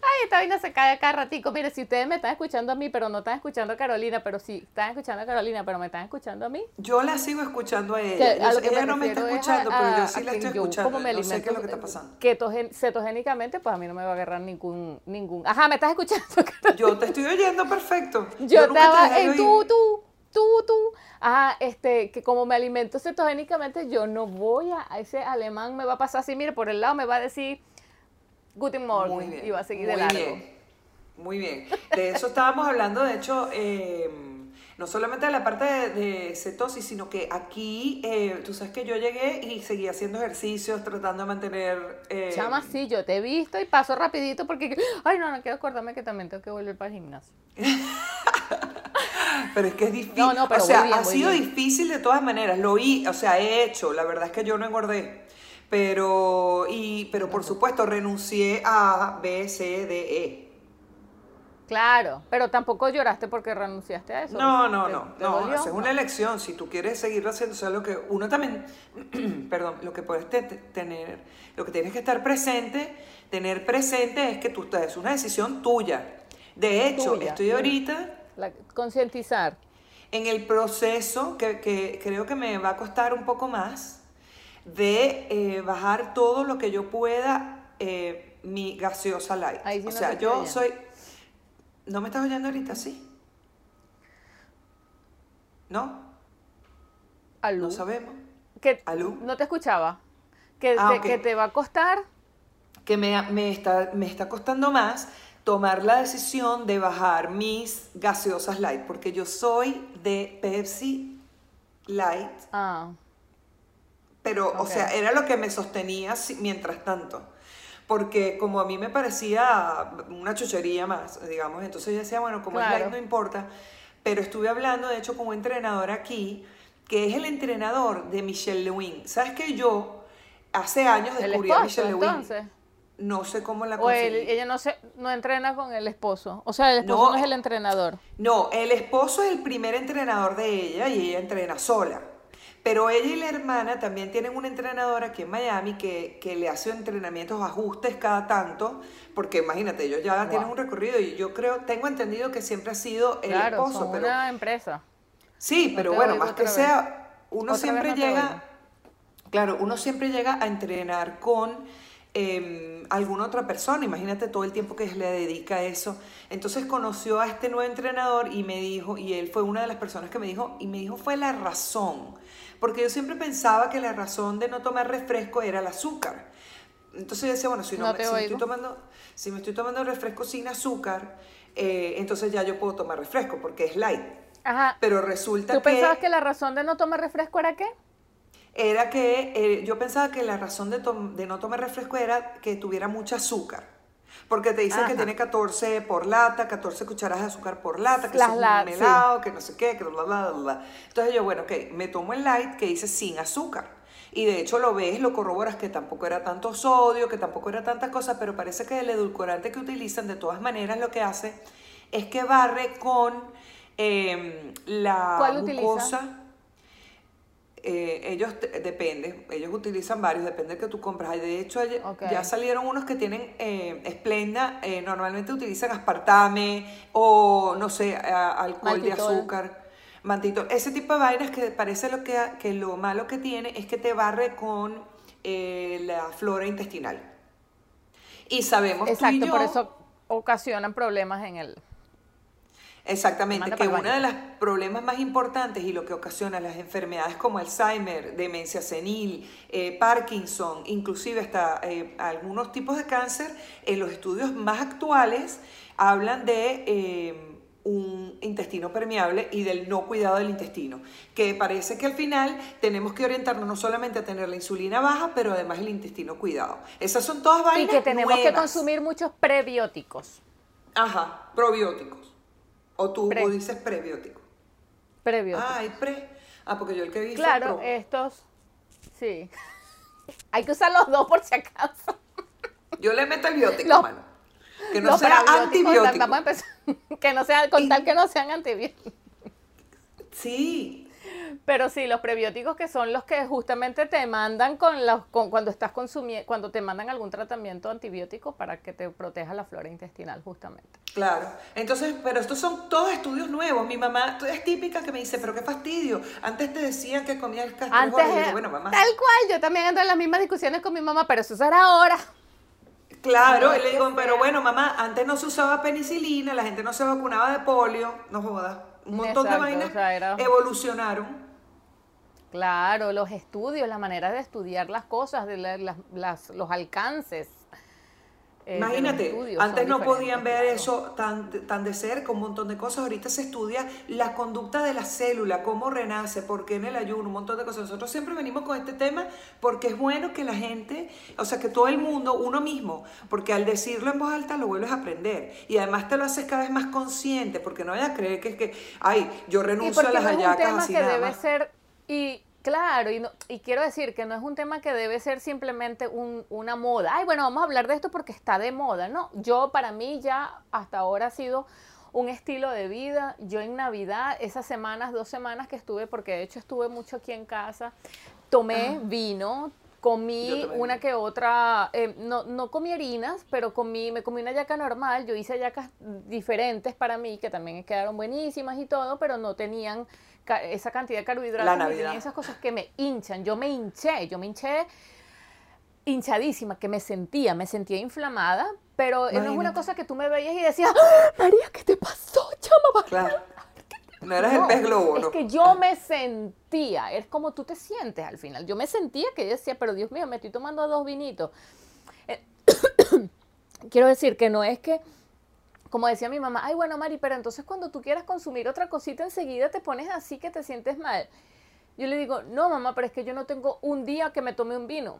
Ay, esta vaina se cae cada ratico. Mire, si ustedes me están escuchando a mí, pero no están escuchando a Carolina, pero si están escuchando a Carolina, pero me están escuchando a mí. Yo la sigo escuchando a ella. que Yo a lo sé- que ella me no me está escuchando, a- pero yo sí la estoy yo, escuchando. como me no sé qué es lo que está pasando. ketogen- cetogénicamente, pues a mí no me va a agarrar ningún, ningún. Ajá, me estás escuchando. Carolina? Yo te estoy oyendo perfecto. Yo, te estaba en tú, tú, tú, tú. Ajá, este, que como me alimento cetogénicamente, yo no voy a, a ese alemán me va a pasar así, mire, por el lado me va a decir Guten Morgen Muy bien. y va a seguir de largo. Bien, muy bien. De eso estábamos hablando, de hecho, eh, no solamente de la parte de, de cetosis, sino que aquí, eh, tú sabes que yo llegué y seguí haciendo ejercicios, tratando de mantener... eh, Chama, sí, yo te he visto y paso rapidito porque, ay, no, no quiero acordarme que también tengo que volver para el gimnasio. Pero es que es difícil. No, no, pero o sea, bien, ha sido bien. difícil de todas maneras. Lo hi, o sea, he hecho. La verdad es que yo no engordé. Pero, y, pero por supuesto, renuncié a B, C, D, E. Claro, pero tampoco lloraste porque renunciaste a eso. No, no, ¿Te- no, te no, es una elección. Si tú quieres seguirlo haciendo, o sea, lo que uno también, perdón, lo que puedes te- te- tener, lo que tienes que estar presente, tener presente es que tú es una decisión tuya. De hecho, Tuya, estoy ahorita concientizar. en el proceso que, que creo que me va a costar un poco más de eh, bajar todo lo que yo pueda eh, mi gaseosa light. Ahí sí o no sea, yo oyendo. soy... ¿No me estás oyendo ahorita? Sí. ¿No? Alú. No sabemos. Que Alú. no te escuchaba. Que, Ah, te, que te va a costar Que me, me, está, me está costando más tomar la decisión de bajar mis gaseosas light, porque yo soy de Pepsi light, Ah, pero, o sea, era lo que me sostenía mientras tanto. Porque como a mí me parecía una chuchería más, digamos, entonces yo decía, bueno, como es light no importa, pero estuve hablando, de hecho, con un entrenador aquí, que es el entrenador de Michelle Lewin. ¿Sabes que yo hace años descubrí a Michelle Lewin? entonces. No sé cómo la O él- conseguí. ella no se, no entrena con el esposo. O sea, el esposo No. no, es el entrenador. No, el esposo es el primer entrenador de ella y ella entrena sola. Pero ella y la hermana también tienen un entrenador aquí en Miami que, que le hace entrenamientos, ajustes cada tanto, porque imagínate, ellos ya Wow. tienen un recorrido y yo creo, tengo entendido que siempre ha sido el claro, esposo, son pero una empresa. sí, No pero bueno, más que vez. sea, uno Otra siempre no llega, claro, uno siempre llega a entrenar con eh, alguna otra persona, imagínate todo el tiempo que le dedica a eso. Entonces conoció a este nuevo entrenador y me dijo, y él fue una de las personas que me dijo, y me dijo fue la razón, porque yo siempre pensaba que la razón de no tomar refresco era el azúcar. Entonces yo decía, bueno, si, no No me, si me estoy tomando, si me estoy tomando refresco sin azúcar, eh, entonces ya yo puedo tomar refresco porque es light. Ajá. Pero resulta ¿Tú que pensabas que la razón de no tomar refresco era qué? Era que eh, yo pensaba que la razón de, de no tomar refresco era que tuviera mucho azúcar. Porque te dicen que tiene 14 por lata, 14 cucharadas de azúcar por lata, que es un sí. helado, que no sé qué, que bla, bla, bla, bla. Entonces yo, bueno, ok, me tomo el light que dice sin azúcar. Y de hecho lo ves, lo corroboras que tampoco era tanto sodio, que tampoco era tanta cosa, pero parece que el edulcorante que utilizan de todas maneras lo que hace es que barre con em, la ¿Cuál utiliza? Eh, ellos, depende, ellos utilizan varios, depende de que tú compras. De hecho, ya- salieron unos que tienen eh, Splenda, eh, normalmente utilizan aspartame o, no sé, a- alcohol de azúcar, mantitol. Ese tipo de vainas que parece lo que, que lo malo que tiene es que te barre con eh, la flora intestinal. Y sabemos tú y Exacto, por yo- eso ocasionan problemas en el... Exactamente, que uno de los problemas más importantes y lo que ocasiona las enfermedades como Alzheimer, demencia senil, eh, Parkinson, inclusive hasta eh, algunos tipos de cáncer, en los estudios más actuales hablan de eh, un intestino permeable y del no cuidado del intestino, que parece que al final tenemos que orientarnos no solamente a tener la insulina baja, pero además el intestino cuidado. Esas son todas Y vainas que tenemos que consumir muchos prebióticos. Ajá, probióticos. O tú Pre. dices prebióticos. Prebióticos. Ah, hay pre. Ah, porque yo el que vi fue claro, pro. estos... Sí. Hay que usar los dos por si acaso. Yo le meto el biótico, Los- mano. Que no sea antibiótico. Vamos a empezar. Que no sean, con Y- tal que no sean antibióticos. Sí. Pero sí, los prebióticos que son los que justamente te mandan con los, con, cuando estás consumiendo, cuando te mandan algún tratamiento antibiótico para que te proteja la flora intestinal, justamente. Claro. Entonces, pero estos son todos estudios nuevos. Mi mamá es típica que me dice, pero qué fastidio. Antes te decían que comías castrejo. Antes, Y yo digo, bueno, mamá. tal cual, yo también ando en las mismas discusiones con mi mamá, pero eso será ahora. Claro, y le digo, pero bueno, mamá, antes no se usaba penicilina, la gente no se vacunaba de polio, no jodas. Un montón Exacto, de vainas o sea, era- evolucionaron. Claro, los estudios, las maneras de estudiar las cosas, de la- las- las- los alcances. Eh, Imagínate, estudios antes no podían ver claro. eso tan, tan de cerca, un montón de cosas. Ahorita se estudia la conducta de la célula, cómo renace, por qué en el ayuno, un montón de cosas. Nosotros siempre venimos con este tema porque es bueno que la gente, o sea, que todo el mundo, uno mismo, porque al decirlo en voz alta lo vuelves a aprender. Y además te lo haces cada vez más consciente, porque no vayas a creer que es que, ay, yo Y renuncio a las no es un hallacas tema así que nada debe más. ser, y claro, y, no- y quiero decir que no es un tema que debe ser simplemente un- una moda. Ay, bueno, vamos a hablar de esto porque está de moda. No, yo para mí ya hasta ahora ha sido un estilo de vida. Yo en Navidad, esas semanas, dos semanas que estuve, porque de hecho estuve mucho aquí en casa, tomé vino. Comí una que otra, eh, no, no comí harinas, pero comí, me comí una yaca normal. Yo hice yacas diferentes para mí, que también quedaron buenísimas y todo, pero no tenían ca- esa cantidad de carbohidratos, ni esas cosas que me hinchan. Yo me hinché, yo me hinché hinchadísima, que me sentía, me sentía inflamada, pero no es una cosa que tú me veías y decías, ¡Ah, María, ¿qué te pasó, chama? Claro. No eras No, el pez globo, es ¿no? que yo me sentía, es como tú te sientes al final. Yo me sentía que yo decía, pero Dios mío, me estoy tomando dos vinitos. Eh, Quiero decir que no es que como decía mi mamá, ay, bueno, Mari, pero entonces cuando tú quieras consumir otra cosita enseguida te pones así que te sientes mal. Yo le digo, no, mamá, pero es que yo no tengo un día que me tome un vino.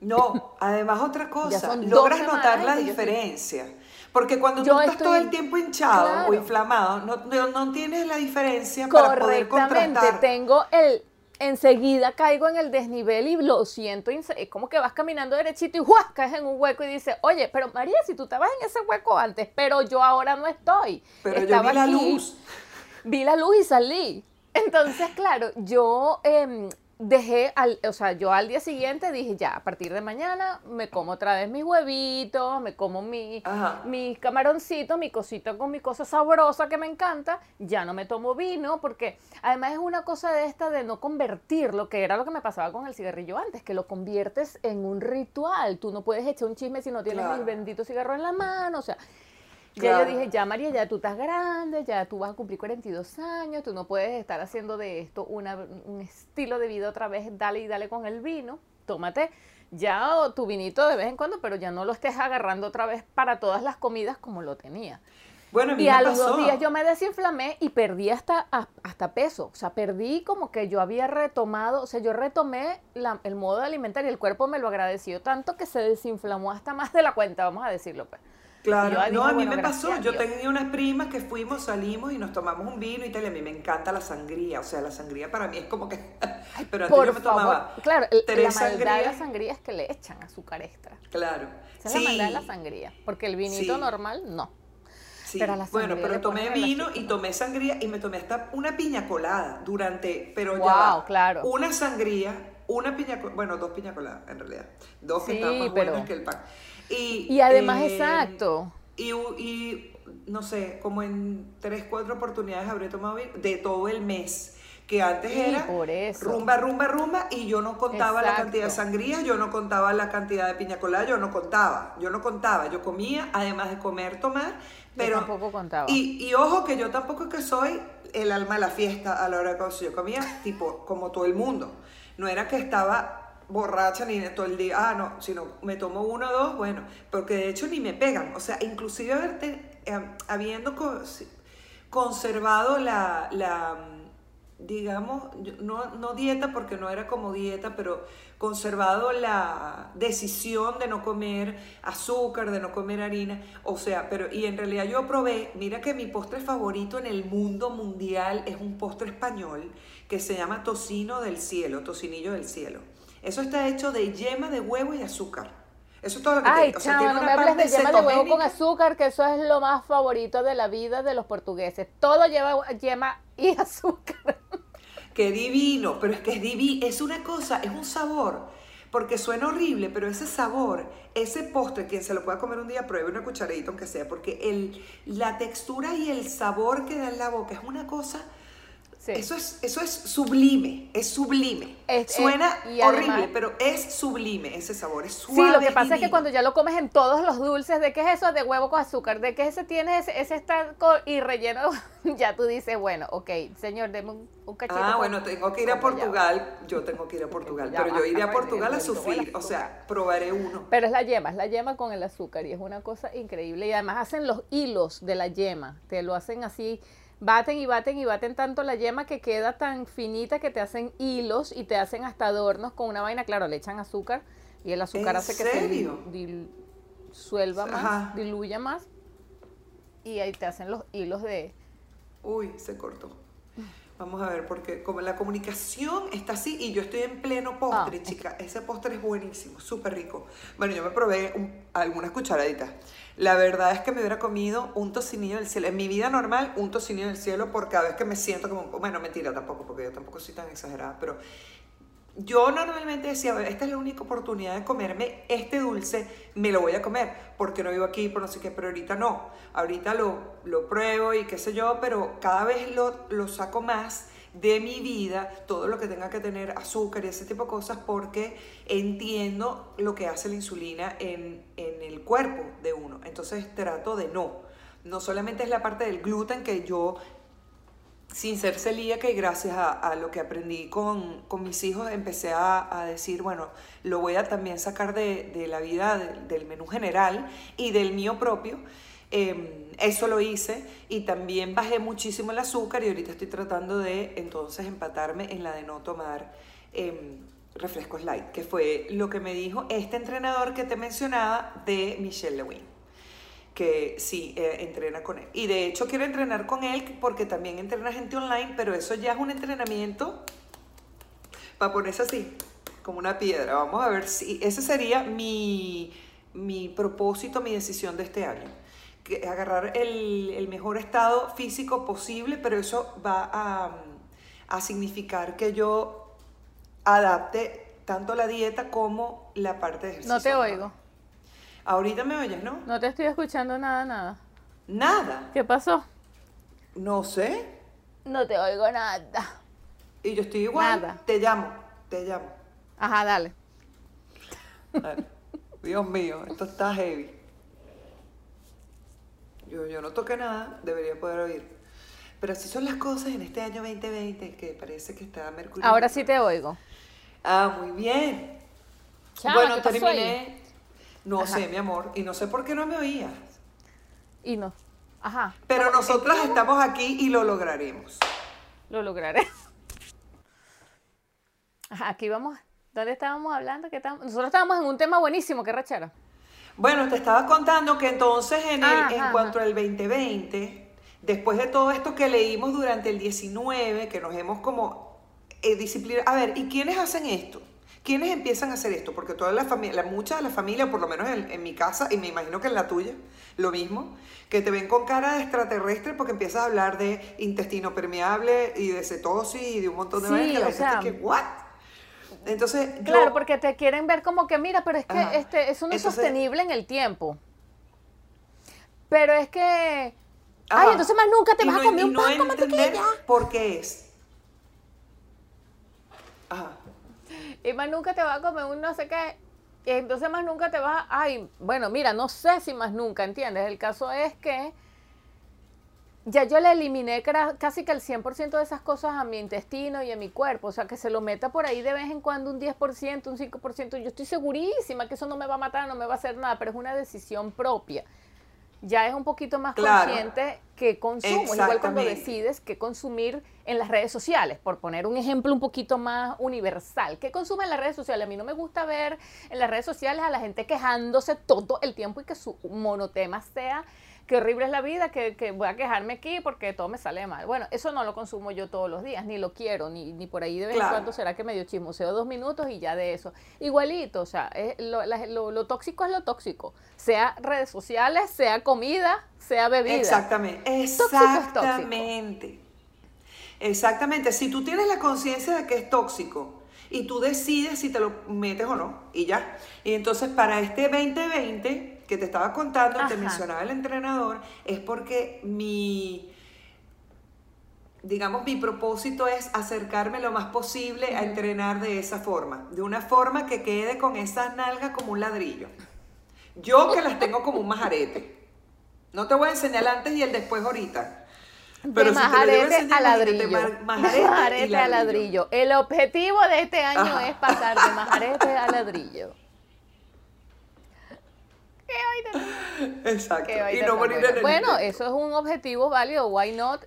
No, además otra cosa, logras notar la diferencia. Porque cuando tú estás todo el tiempo hinchado o inflamado, no, no, tienes la diferencia para poder contrastar. tengo el enseguida caigo en el desnivel y lo siento, es como que vas caminando derechito y ¡juas! caes en un hueco y dices, oye, pero María, si tú estabas en ese hueco antes, pero yo ahora no estoy. Pero yo vi la luz. Vi la luz y salí. Entonces, claro, yo em, dejé, al, o sea, yo al día siguiente dije, ya, a partir de mañana me como otra vez mis huevitos, me como mi, mis camaroncitos, mi cosita con mi cosa sabrosa que me encanta, ya no me tomo vino, porque además es una cosa de esta de no convertirlo, que era lo que me pasaba con el cigarrillo antes, que lo conviertes en un ritual, tú no puedes echar un chisme si no tienes el bendito cigarro en la mano, o sea, ya yo dije, ya María, ya tú estás grande, ya tú vas a cumplir 42 años, tú no puedes estar haciendo de esto un estilo de vida otra vez, dale y dale con el vino, tómate ya tu vinito de vez en cuando, pero ya no lo estés agarrando otra vez para todas las comidas como lo tenía. Bueno, y a los dos días yo me desinflamé y perdí hasta, hasta peso. O sea, perdí como que yo había retomado, o sea, yo retomé el modo de alimentar y el cuerpo me lo agradeció tanto que se desinflamó hasta más de la cuenta, vamos a decirlo. Pues. Claro, no, a mí me pasó, yo tenía unas primas que fuimos, salimos y nos tomamos un vino y tal, y a mí me encanta la sangría, o sea, la sangría para mí es como que, pero antes yo me tomaba claro, la maldad de la sangría es que le echan azúcar extra. Claro. Esa es la maldad de la sangría, porque el vinito normal no. Sí. Pero bueno, pero tomé vino y tomé sangría y me tomé hasta una piña colada durante, pero wow, ya claro. una sangría, una piña, bueno, dos piña coladas en realidad, dos que estaban más buenas que el pan. Y, además, eh, exacto. Y, y, no sé, como en tres, cuatro oportunidades habré tomado de todo el mes. Que antes era rumba, rumba, rumba, y yo no contaba la cantidad de sangría, yo no contaba la cantidad de piña colada, yo no contaba, yo no contaba, yo comía, además de comer, tomar, pero... Yo tampoco contaba. Y, y ojo que yo tampoco que soy el alma de la fiesta a la hora de Yo comía tipo como todo el mundo. No era que estaba borracha ni todo el día, ah, no, sino me tomo uno o dos, bueno, porque de hecho ni me pegan, o sea, inclusive haberte, eh, habiendo conservado la, la digamos, no, no, dieta porque no era como dieta, pero conservado la decisión de no comer azúcar, de no comer harina, o sea, pero y en realidad yo probé, mira que mi postre favorito en el mundo mundial es un postre español que se llama tocino del cielo, tocinillo del cielo. Eso está hecho de yema de huevo y azúcar. Eso es todo lo que Ay, tiene. no me hables de yema de huevo con azúcar, que eso es lo más favorito de la vida de los portugueses. Todo lleva yema y azúcar. Qué divino, pero es que es divino, es una cosa, es un sabor. Porque suena horrible, pero ese sabor, ese postre, quien se lo pueda comer un día, pruebe una cucharadita aunque sea, porque el, la textura y el sabor que da en la boca es una cosa eso, es, eso es sublime, es sublime. Suena horrible, pero es sublime ese sabor, es suave. Sí, lo que pasa es que cuando ya lo comes en todos los dulces, ¿de qué es eso? De huevo con azúcar, ¿de qué ese tiene ese, ese está y relleno? ya tú dices, bueno, ok, señor, deme un, cachito. Ah, bueno, tengo que ir a Portugal, yo tengo que ir a Portugal, pero yo iré a Portugal a sufrir, o sea, probaré uno. Pero es la yema, es la yema con el azúcar y es una cosa increíble y además hacen los hilos de la yema, te lo hacen así baten y baten y baten tanto la yema que queda tan finita que te hacen hilos y te hacen hasta adornos con una vaina. Claro, le echan azúcar y el azúcar hace que se disuelva más, diluya más. Y ahí te hacen los hilos de... Uy, se cortó. Vamos a ver, porque como la comunicación está así y yo estoy en pleno postre, ah, chica. Ese postre es buenísimo, súper rico. Bueno, yo me probé algunas cucharaditas. La verdad es que me hubiera comido un tocinillo del cielo. En mi vida normal, un tocinillo del cielo por cada vez que me siento como... Bueno, mentira tampoco, porque yo tampoco soy tan exagerada, pero yo normalmente decía, esta es la única oportunidad de comerme este dulce, me lo voy a comer, porque no vivo aquí, por no sé qué, pero ahorita no. Ahorita lo, lo pruebo y qué sé yo, pero cada vez lo, lo saco más de mi vida, todo lo que tenga que tener azúcar y ese tipo de cosas, porque entiendo lo que hace la insulina en, el cuerpo de uno. Entonces trato de no. No solamente es la parte del gluten que yo, sin ser celíaca y gracias a, lo que aprendí con, mis hijos, empecé a, decir, bueno, lo voy a también sacar de, la vida del menú general y del mío propio Em, eso lo hice y también bajé muchísimo el azúcar y ahorita estoy tratando de entonces empatarme en la de no tomar em, refrescos light, que fue lo que me dijo este entrenador que te mencionaba de Michelle Lewin, que sí, eh, entrena con él. Y de hecho quiero entrenar con él porque también entrena gente online, pero eso ya es un entrenamiento para ponerse así, como una piedra. Vamos a ver si ese sería mi, mi propósito, mi decisión de este año agarrar el, mejor estado físico posible, pero eso va a, a significar que yo adapte tanto la dieta como la parte de ejercicio. No te oigo. Ahorita me oyes, ¿no? No te estoy escuchando nada, nada. ¿Nada? ¿Qué pasó? No sé. No te oigo nada. Y yo estoy igual. Nada. Te llamo, te llamo. Ajá, dale. Dios mío, esto está heavy. Yo, yo no toqué nada, debería poder oír. Pero así son las cosas en este año 2020, que parece que está Mercurio. Ahora sí te oigo. Ah, muy bien. bueno, terminé. No sé, mi amor, y no sé por qué no me oías. Y no. Ajá. Pero nosotras estamos aquí y lo lograremos. Lo lograré. Ajá, aquí vamos. ¿Dónde estábamos hablando? ¿Qué Nosotros estábamos en un tema buenísimo, qué rachera. Bueno, te estaba contando que entonces en, el, en cuanto al 2020, después de todo esto que leímos durante el 19, que nos hemos como eh, disciplinado, a ver, ¿y quiénes hacen esto? ¿Quiénes empiezan a hacer esto? Porque toda la familia, muchas de las familias, por lo menos en, mi casa, y me imagino que en la tuya, lo mismo, que te ven con cara de extraterrestre porque empiezas a hablar de intestino permeable y de cetosis y de un montón de sí, que la que, ¿what? Entonces, claro, porque te quieren ver como que, mira, pero es que este, eso no es sostenible en el tiempo. Pero es que, ay, entonces más nunca te vas a comer un pan con mantequilla. ¿Por qué es? Ajá. Y más nunca te vas a comer un no sé qué. Entonces más nunca te vas a, ay, bueno, mira, no sé si más nunca, ¿entiendes? El caso es que ya yo le eliminé casi que el 100% de esas cosas a mi intestino y a mi cuerpo. O sea, que se lo meta por ahí de vez en cuando un 10%, un 5%. Yo estoy segurísima que eso no me va a matar, no me va a hacer nada, pero es una decisión propia. Ya es un poquito más consciente que consumo. Es igual cuando decides qué consumir en las redes sociales, por poner un ejemplo un poquito más universal. ¿Qué consume en las redes sociales? A mí no me gusta ver en las redes sociales a la gente quejándose todo el tiempo y que su monotema sea qué horrible es la vida, que, voy a quejarme aquí porque todo me sale mal. Bueno, eso no lo consumo yo todos los días, ni lo quiero, ni, ni por ahí de vez en cuando será que medio chismoseo dos minutos y ya de eso. Igualito, o sea, lo, tóxico es lo tóxico, sea redes sociales, sea comida, sea bebida. Exactamente, exactamente. Exactamente, si tú tienes la conciencia de que es tóxico y tú decides si te lo metes o no, y ya. Y entonces para este 2020 que te estaba contando, te mencionaba el entrenador, es porque mi, digamos, mi propósito es acercarme lo más posible a entrenar de esa forma, de una forma que quede con esas nalgas como un ladrillo. Yo que las tengo como un majarete. No te voy a enseñar el antes y el después ahorita. Pero de majarete a ladrillo. majarete, a ladrillo. El objetivo de este año es pasar de majarete a ladrillo. Exacto. Y no morir en el Bueno, eso es un objetivo válido, why not?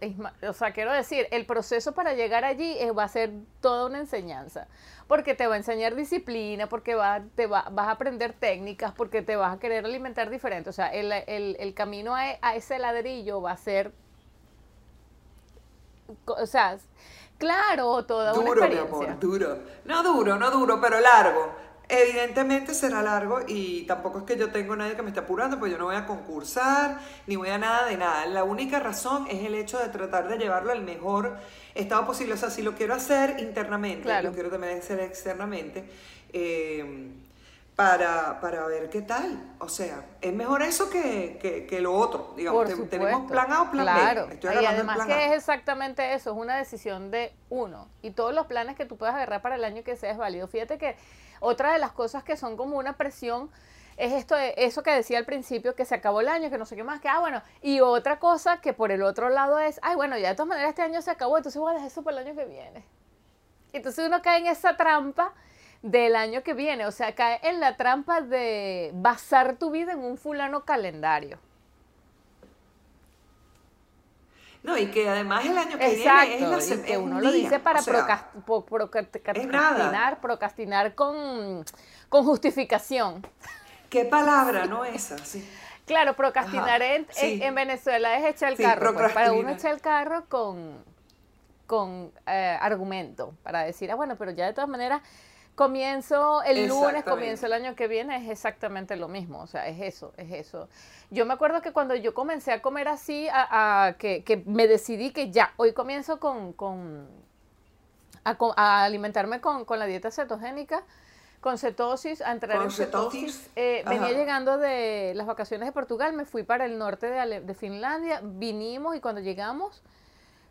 o sea, quiero decir, el proceso para llegar allí va a ser toda una enseñanza, porque te va a enseñar disciplina, porque va, te va, vas a aprender técnicas, porque te vas a querer alimentar diferente. O sea, el, camino a, ese ladrillo va a ser, o sea, claro, toda una experiencia. Duro, mi amor, duro. No duro, no duro, pero largo Evidentemente será largo y tampoco es que yo tengo nadie que me esté apurando, pues yo no voy a concursar ni voy a nada de nada. La única razón es el hecho de tratar de llevarlo al mejor estado posible. O sea, si lo quiero hacer internamente, lo quiero también hacer externamente. Eh, para, para, ver qué tal. O sea, es mejor eso que, que, lo otro. Digamos, tenemos plan A o plan claro. B. y además que es exactamente eso, es una decisión de uno. Y todos los planes que tú puedas agarrar para el año que sea es válido. Fíjate que otra de las cosas que son como una presión es esto de eso que decía al principio, que se acabó el año, que no sé qué más, que ah, bueno, y otra cosa que por el otro lado es, ay, bueno, ya de todas maneras este año se acabó, entonces voy a dejar eso para el año que viene. Entonces uno cae en esa trampa del año que viene, o sea, cae en la trampa de basar tu vida en un fulano calendario. No, y que además el año que viene es la y que uno un lo día, dice para o sea, procrastinar, procrastinar con, con justificación. ¿Qué palabra, no esa? Sí. Claro, procrastinar Ajá, en, en- sí. en Venezuela es echar el Sí, carro. pues, para uno echar el carro con, con eh, argumento, para decir, ah, bueno, pero ya de todas maneras comienzo el lunes, comienzo el año que viene, es exactamente lo mismo, o sea, es eso, es eso. Yo me acuerdo que cuando yo comencé a comer así, a, a- que, que me decidí que ya, hoy comienzo con, con a, a alimentarme con, con la dieta cetogénica, con cetosis, a entrar Con en cetosis. cetosis, Eh, venía llegando de las vacaciones de Portugal, me fui para el norte de, Ale- de Finlandia, vinimos y cuando llegamos,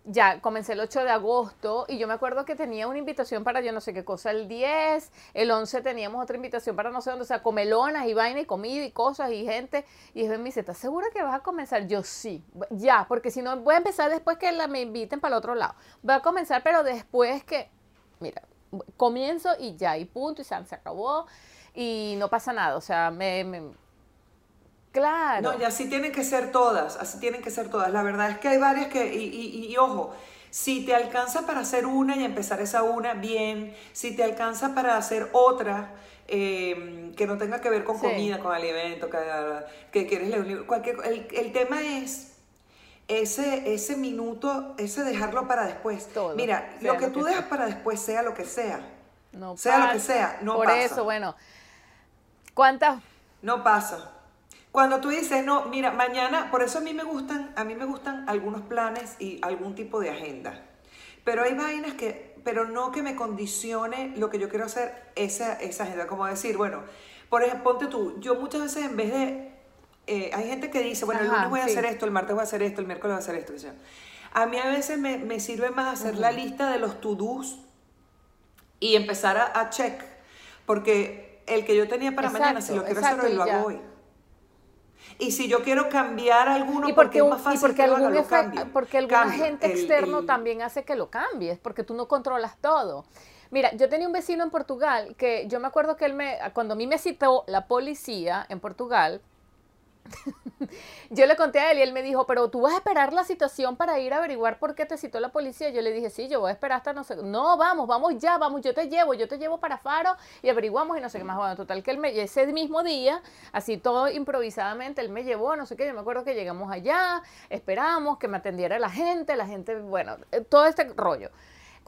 ya comencé el 8 de agosto y yo me acuerdo que tenía una invitación para yo no sé qué cosa el 10, el 11 teníamos otra invitación para no sé dónde, o sea, comelonas y vaina y comida y cosas y gente. Y él me dice, ¿estás segura que vas a comenzar? Yo sí, ya, porque si no voy a empezar después que me inviten para el otro lado. Voy a comenzar, pero después que, mira, comienzo y ya, y punto, y se, acabó y no pasa nada, o sea, me- claro. No, y así tienen que ser todas, así tienen que ser todas. La verdad es que hay varias que, y, y- y ojo, si te alcanza para hacer una y empezar esa una, bien. Si te alcanza para hacer otra, eh, que no tenga que ver con Sí. comida, con alimento, que, que quieres leer un libro, cualquier, el, el tema es ese, ese minuto, ese dejarlo para después. Todo, Mira, lo que lo tú que dejas sea. para después, sea lo que sea, no sea lo que sea, no Por pasa. eso, bueno, ¿cuántas No pasa. Cuando tú dices, no, mira, mañana, por eso a mí me gustan, a mí me gustan algunos planes y algún tipo de agenda. Pero hay vainas que, pero no que me condicione lo que yo quiero hacer esa, esa agenda. Como decir, bueno, por ejemplo, ponte tú, yo muchas veces en vez de, eh, hay gente que dice, bueno, el lunes voy a sí. hacer esto, el martes voy a hacer esto, el miércoles voy a hacer esto. yo. A mí a veces me, me sirve más hacer la lista de los to-dos y empezar a, a check. Porque el que yo tenía para mañana, si Exacto, lo quiero exacto, hacer hoy, lo hago hoy. Y si yo quiero cambiar alguno, y porque, porque, es más y fácil porque que haga, algún lo cambio. porque algún agente externo el- también hace que lo cambies, porque tú no controlas todo. Mira, yo tenía un vecino en Portugal que yo me acuerdo que él me, cuando a mí me citó la policía en Portugal, yo le conté a él y él me dijo, pero tú vas a esperar la citación para ir a averiguar por qué te citó la policía. Yo le dije, sí, yo voy a esperar hasta no sé. No, vamos, vamos ya, vamos, yo te llevo, yo te llevo para Faro y averiguamos y no sé qué más. Bueno, total que él me, ese mismo día, así todo improvisadamente, él me llevó, no sé qué, yo me acuerdo que llegamos allá, esperamos que me atendiera la gente, la gente, bueno, eh, todo este rollo.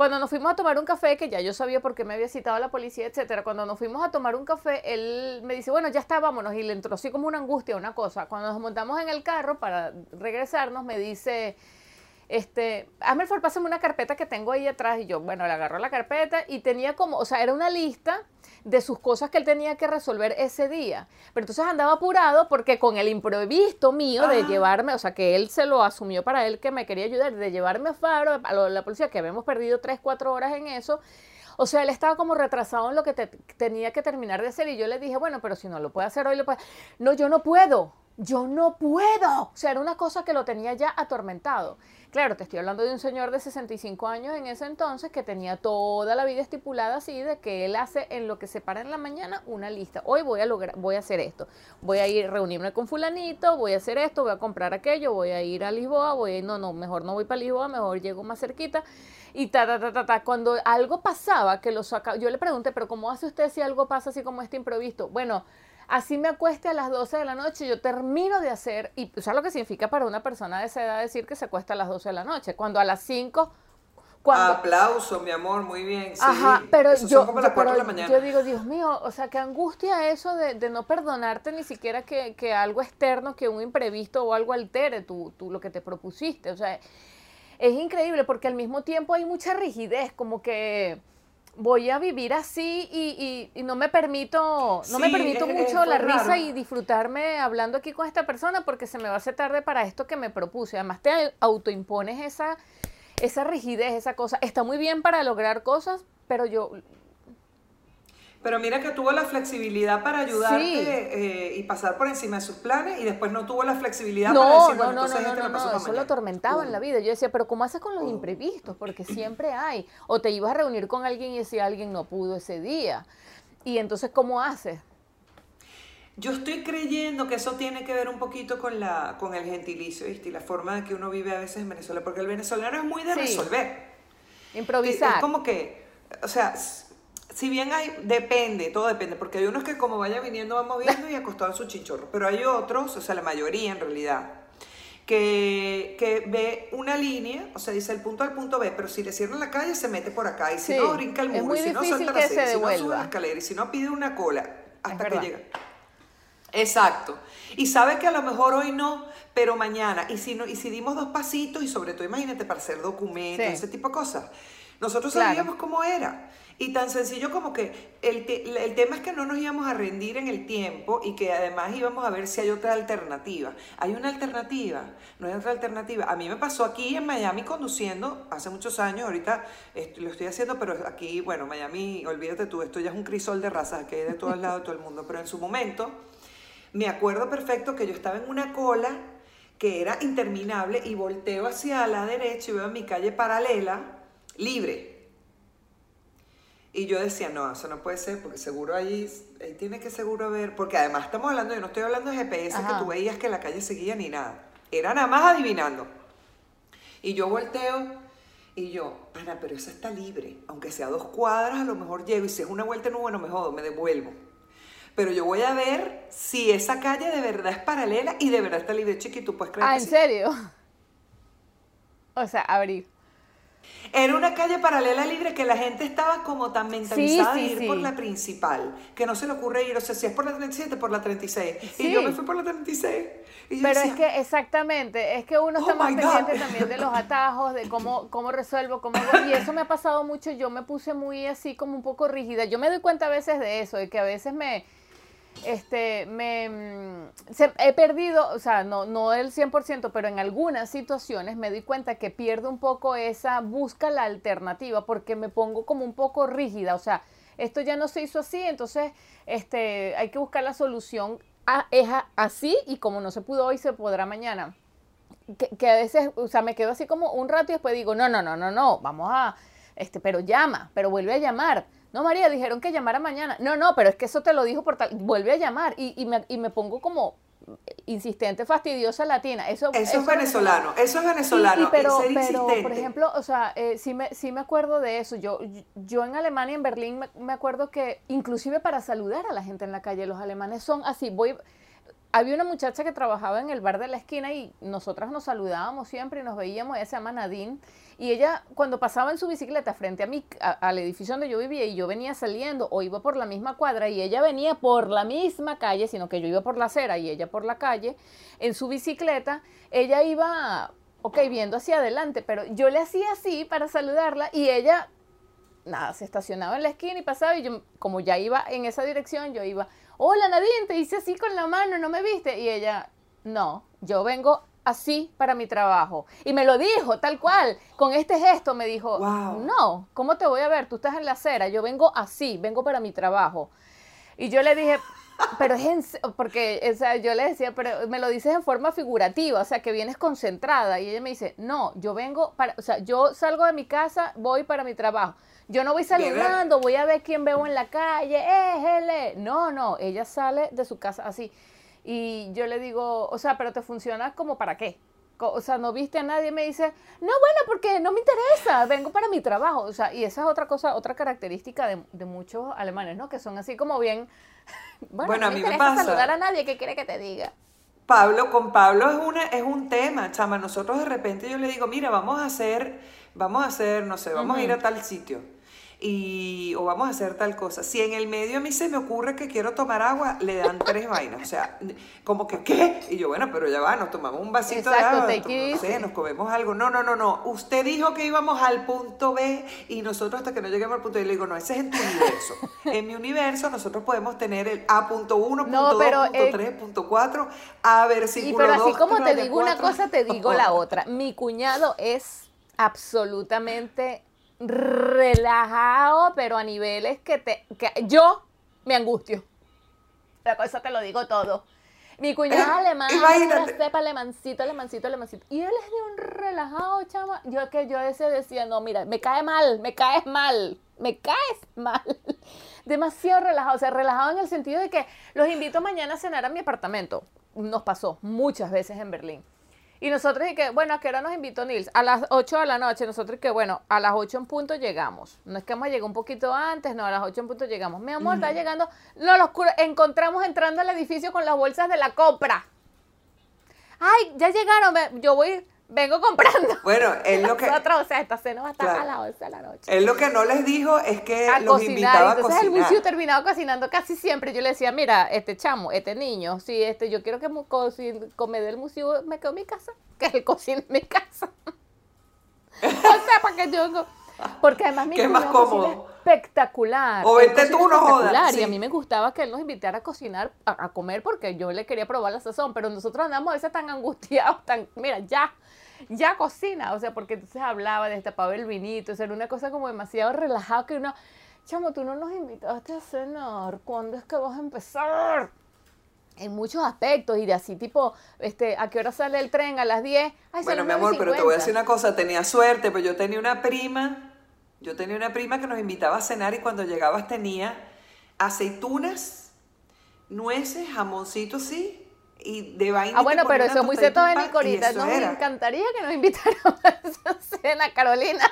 Cuando nos fuimos a tomar un café, que ya yo sabía por qué me había citado la policía, etcétera, cuando nos fuimos a tomar un café, él me dice, bueno, ya está, vámonos, y le entró así como una angustia, una cosa. Cuando nos montamos en el carro para regresarnos, me dice, este, hazme el favor, pásame una carpeta que tengo ahí atrás, y yo, bueno, le agarró la carpeta y tenía como, o sea, era una lista de sus cosas que él tenía que resolver ese día. Pero entonces andaba apurado porque con el imprevisto mío de Ah. llevarme, o sea, que él se lo asumió para él que me quería ayudar, de llevarme a Faro, a lo- la policía, que habíamos perdido 3, 4 horas en eso. O sea, él estaba como retrasado en lo que te- tenía que terminar de hacer y yo le dije, bueno, pero si no lo puede hacer hoy, lo puede... No, yo no puedo, yo no puedo. O sea, era una cosa que lo tenía ya atormentado. Claro, te estoy hablando de un señor de 65 años en ese entonces que tenía toda la vida estipulada así de que él hace en lo que se para en la mañana una lista. Hoy voy a lograr, voy a hacer esto. Voy a ir a reunirme con fulanito, voy a hacer esto, voy a comprar aquello, voy a ir a Lisboa, voy a ir, no, no, mejor no voy para Lisboa, mejor llego más cerquita. Y ta, ta, ta, ta, ta. Cuando algo pasaba, que lo saca, yo le pregunté, pero ¿cómo hace usted si algo pasa así como este imprevisto? Bueno, así me acueste a las 12 de la noche, yo termino de hacer, y ¿sabes lo que significa para una persona de esa edad decir que se acuesta a las 12 de la noche? Cuando a las 5, cuando... Aplauso, mi amor, muy bien. sí. Ajá, pero Eso yo, son como yo- las 4 de pero la mañana. yo digo, Dios mío, o sea, qué angustia eso de, de no perdonarte ni siquiera que, que algo externo, que un imprevisto o algo altere tu, tu- lo que te propusiste. O sea, es increíble porque al mismo tiempo hay mucha rigidez, como que voy a vivir así y, y- y no me permito, no me permito es- mucho la risa y disfrutarme hablando aquí con esta persona porque se me va a hacer tarde para esto que me propuse. Además te autoimpones esa, esa rigidez, esa cosa. Está muy bien para lograr cosas, pero yo Pero mira que tuvo la flexibilidad para ayudarte Sí. eh, y pasar por encima de sus planes y después no tuvo la flexibilidad para No, decir, no, bueno, no, no, entonces no, este no, paso no, para eso lo atormentaba en la vida. Yo decía, pero ¿cómo haces con los imprevistos? Porque siempre hay. O te ibas a reunir con alguien y ese alguien no pudo ese día. Y entonces, ¿cómo haces? Yo estoy creyendo que eso tiene que ver un poquito con, la, con el gentilicio ¿viste? y la forma en que uno vive a veces en Venezuela, porque el venezolano es muy de Sí. resolver. Improvisar. Es como que, o sea, si bien hay, depende, todo depende, porque hay unos que como vaya viniendo vamos viendo y acostado en su chinchorro, pero hay otros, o sea, la mayoría en realidad, que, que ve una línea, o sea, dice el punto al punto B, pero si le cierran la calle se mete por acá, y si Sí, no brinca el muro, y si no salta la que acera, se y si no sube la escalera, y si no pide una cola, hasta que llega. Exacto. Y sabe que a lo mejor hoy no, pero mañana. Y si, no, y si dimos dos pasitos, y sobre todo imagínate para hacer documentos, Sí. ese tipo de cosas. Nosotros Claro. sabíamos cómo era. Y tan sencillo como que el, el tema es que no nos íbamos a rendir en el tiempo y que además íbamos a ver si hay otra alternativa. Hay una alternativa, no hay otra alternativa. A mí me pasó aquí en Miami conduciendo hace muchos años, ahorita lo estoy haciendo, pero aquí, bueno, Miami, olvídate tú, esto ya es un crisol de razas, que hay de todos lados de todo el mundo, pero en su momento me acuerdo perfecto que yo estaba en una cola que era interminable y volteo hacia la derecha y veo mi calle paralela, libre. Y yo decía, no, eso no puede ser, porque seguro ahí, ahí tiene que seguro haber, porque además estamos hablando, yo no estoy hablando de GPS Ajá. que tú veías que la calle seguía ni nada. Era nada más adivinando. Y yo volteo y yo, pana, pero esa está libre. Aunque sea dos cuadras, a lo mejor llego. Y si es una vuelta, no, bueno, me jodo, me devuelvo. Pero yo voy a ver si esa calle de verdad es paralela y de verdad está libre, chiqui. ¿Tú puedes creer Ah, que ¿en sí? serio? O sea, abrir. Era una calle paralela libre que la gente estaba como tan mentalizada Sí, de ir sí. por la principal, que no se le ocurre ir, o sea, si es por la 37, por la 36. Sí. Y yo me fui por la 36. Y yo Pero decía, es que exactamente, es que uno está Oh más my God. pendiente también de los atajos, de cómo, cómo resuelvo, cómo hago. Y eso me ha pasado mucho, yo me puse muy así como un poco rígida. Yo me doy cuenta a veces de eso, de que a veces me, este, me, mm, he perdido, o sea, no, no el 100%, pero en algunas situaciones me doy cuenta que pierdo un poco esa, busca la alternativa, porque me pongo como un poco rígida, o sea, esto ya no se hizo así, entonces este, hay que buscar la solución a- es así y como no se pudo hoy, se podrá mañana. Que, que a veces, o sea, me quedo así como un rato y después digo, no, no, no, no, no, vamos a, este, pero llama, pero vuelve a llamar. No, María, dijeron que llamara mañana. No, no, pero es que eso te lo dijo por tal, vuelve a llamar y, y me, y me pongo como insistente, fastidiosa latina. Eso, Eso es venezolano, eso es venezolano. y, y pero, ser pero, por ejemplo, o sea, eh, sí, me, sí me acuerdo de eso. Yo, yo en Alemania, en Berlín, me, me acuerdo que inclusive para saludar a la gente en la calle, los alemanes son así. Voy, había una muchacha que trabajaba en el bar de la esquina y nosotras nos saludábamos siempre y nos veíamos, ella se llama Nadine, y ella cuando pasaba en su bicicleta frente a mí, al edificio donde yo vivía y yo venía saliendo o iba por la misma cuadra y ella venía por la misma calle, sino que yo iba por la acera y ella por la calle, en su bicicleta, ella iba, ok, viendo hacia adelante, pero yo le hacía así para saludarla y ella nada, se estacionaba en la esquina y pasaba y yo, como ya iba en esa dirección, yo iba, hola Nadine, te hice así con la mano, ¿no me viste? Y ella, no, yo vengo así para mi trabajo. Y me lo dijo, tal cual, con este gesto me dijo, Wow. no, ¿cómo te voy a ver? Tú estás en la acera, yo vengo así, vengo para mi trabajo. Y yo le dije, pero es en porque o sea, yo le decía, pero me lo dices en forma figurativa, o sea, que vienes concentrada. Y ella me dice, no, yo vengo para, o sea, yo salgo de mi casa, voy para mi trabajo. Yo no voy saludando, voy a ver quién veo en la calle, eh, hele. No, no, ella sale de su casa así. Y yo le digo, o sea, pero te funciona como para qué? O sea, no viste a nadie, me dice, no, bueno, porque no me interesa, vengo para mi trabajo. O sea, y esa es otra cosa, otra característica de, de muchos alemanes, ¿no? Que son así como bien, bueno, Bueno, no a mí me pasa. saludar a nadie, ¿qué quiere que te diga? Pablo, con Pablo es, una, es un tema, chama. Nosotros de repente yo le digo, mira, vamos a hacer, vamos a hacer, no sé, vamos a ir a tal sitio. Y, o vamos a hacer tal cosa. Si en el medio a mí se me ocurre que quiero tomar agua, le dan tres vainas. O sea, como que, ¿qué? Y yo, bueno, pero ya va, nos tomamos un vasito Exacto, de agua, no sé, nos comemos algo. No, no, no, no. Usted dijo que íbamos al punto B y nosotros hasta que no lleguemos al punto B, le digo, no, ese es en tu universo. En mi universo nosotros podemos tener el A.1, punto No, dos, pero, punto eh, tres, punto cuatro, A Y versículo pero así como te digo una cosa, te digo la otra. Mi cuñado es absolutamente relajado, pero a niveles que te que yo me angustio. La cosa te lo digo todo. Mi alemán, imagínate. una cepa alemancito, alemancito, alemancito. Y él es de un relajado, chama. Yo que yo ese decía, no, mira, me cae mal, me caes mal, me caes mal. demasiado relajado, o sea, relajado en el sentido de que los invito mañana a cenar a mi apartamento. Nos pasó muchas veces en Berlín. Y nosotros, y que, bueno, ¿a qué hora nos invitó Nils? A las 8 de la noche. Nosotros, que bueno, a las 8 en punto llegamos. No es que hemos llegado un poquito antes, no, a las 8 en punto llegamos. Mi amor, está llegando. No, los encontramos entrando al edificio con las bolsas de la compra. Ay, ya llegaron. Yo voy vengo comprando. Bueno, él lo que. Nosotros, o sea, esta cena va a estar a las 11 de la noche. Él lo que no les dijo es que los invitaba a cocinar. Entonces el museo terminaba cocinando casi siempre. Yo le decía, mira, este chamo, este niño, si este, yo quiero que come del museo, me quedo en mi casa. Que él cocine en mi casa. o sea, para que yo. Porque además mi es más cómodo? espectacular. O vente tú, no jodas. Y a mí me gustaba que él nos invitara a cocinar, a, comer, porque yo le quería probar la sazón. Pero nosotros andamos a veces tan angustiados, tan, mira, ya, ya cocina, o sea, porque entonces hablaba, destapaba el vinito, o sea, era una cosa como demasiado relajada que uno, chamo, tú no nos invitaste a cenar, ¿cuándo es que vas a empezar? En muchos aspectos, y de así tipo, este, ¿a qué hora sale el tren? A las 10. bueno, mi amor, pero te voy a decir una cosa, tenía suerte, pues yo tenía una prima, yo tenía una prima que nos invitaba a cenar y cuando llegabas tenía aceitunas, nueces, jamoncito sí, y de vaina. Ah, bueno, pero eso es muy cetogénico ahorita. Nos encantaría que nos invitaran a esa cena, Carolina.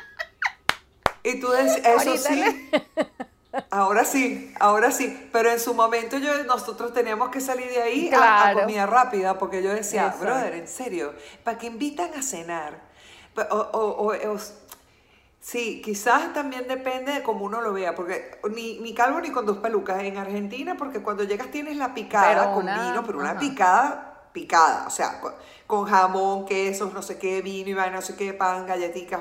Y tú decías, eso sí. Ahora sí, ahora sí. Pero en su momento yo, nosotros teníamos que salir de ahí a, comida rápida, porque yo decía, brother, en serio, ¿para qué invitan a cenar? O, o, o, Sí, quizás también depende de cómo uno lo vea, porque ni, ni calvo ni con dos pelucas. En Argentina, porque cuando llegas tienes la picada con vino, pero una picada picada, o sea, con, jamón, quesos, no sé qué, vino y vaina, no sé qué, pan, galletitas,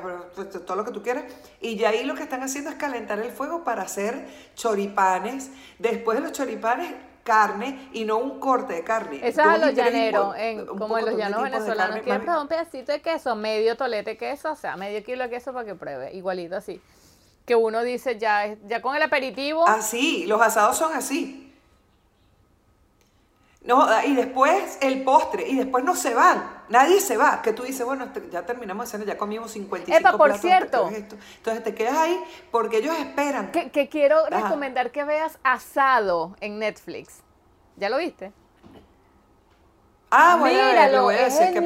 todo lo que tú quieras. Y ya ahí lo que están haciendo es calentar el fuego para hacer choripanes. Después de los choripanes, carne y no un corte de carne. Eso es a los llaneros, como en los llanos venezolanos. ¿Quieren probar un pedacito de queso? Medio tolete de queso, o sea, medio kilo de queso para que pruebe, igualito así. Que uno dice ya, ya con el aperitivo. Así, los asados son así. No, y después el postre, y después no se van. Nadie se va. Que tú dices, bueno, este, ya terminamos de cenar, ya comimos 55 Epa, por cierto. Entonces te quedas ahí porque ellos esperan. Que, quiero recomendar que veas Asado en Netflix. ¿Ya lo viste? Ah, bueno, Míralo, voy a decir que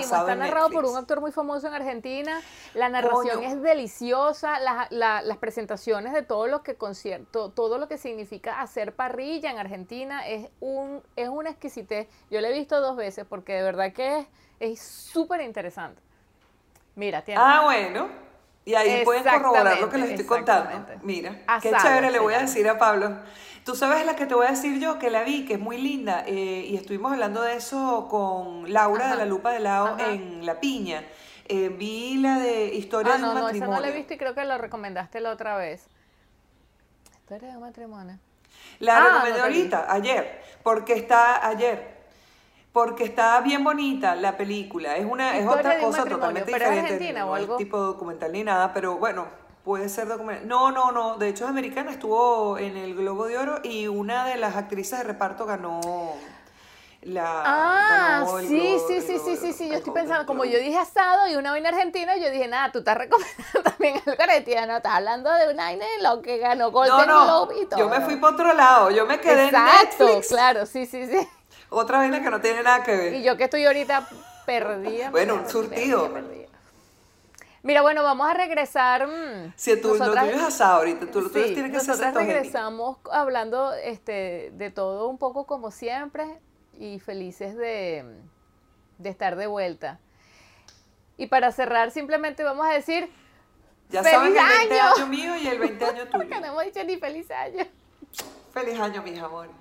Está narrado por un actor muy famoso en Argentina. La narración es deliciosa. las presentaciones de todo lo que concierto, todo lo que significa hacer parrilla en Argentina es un es una exquisitez. Yo lo he visto dos veces porque de verdad que es súper interesante. Mira, tiene. Ah, bueno. Y ahí pueden corroborar lo que les estoy contando. Mira, qué chévere le voy a decir a Pablo. Tú sabes la que te voy a decir yo, que la vi, que es muy linda, eh, y estuvimos hablando de eso con Laura de la Lupa de Lao en La Piña. Eh, vi la de Historia ah, de un no, matrimonio. No, esa no la he visto y creo que la recomendaste la otra vez. Historia de un matrimonio. La ah, recomendé ahorita, ayer, porque está ayer. Porque está bien bonita la película. Es una es otra cosa totalmente diferente. Argentina no o algo? Es tipo documental ni nada, pero bueno, Puede ser documental. No, no, no. De hecho es americana. Estuvo en el Globo de Oro y una de las actrices de reparto ganó la. Ah, sí, sí, sí, sí, sí, sí. Yo estoy pensando, como yo dije asado y una vaina argentina, yo dije, nada, tú estás recomendando también algo argentino. No, estás hablando de una vaina en lo que ganó Golden no, no, Globe y todo. Yo me fui para otro lado. Yo me quedé Exacto, en Netflix. claro, sí, sí, sí. Otra vaina que no tiene nada que ver. Y yo que estoy ahorita perdida. Bueno, un surtido. Mira, bueno, vamos a regresar. Mm, si tú no tienes asado ahorita, tú, sí, tienes que ser Nosotros regresamos hablando este, de todo un poco como siempre y felices de, estar de vuelta. Y para cerrar, simplemente vamos a decir. Ya ¡Feliz saben el 20 año! mío y el 20 año tuyo. Porque no hemos dicho ni feliz año. Feliz año, mis amores.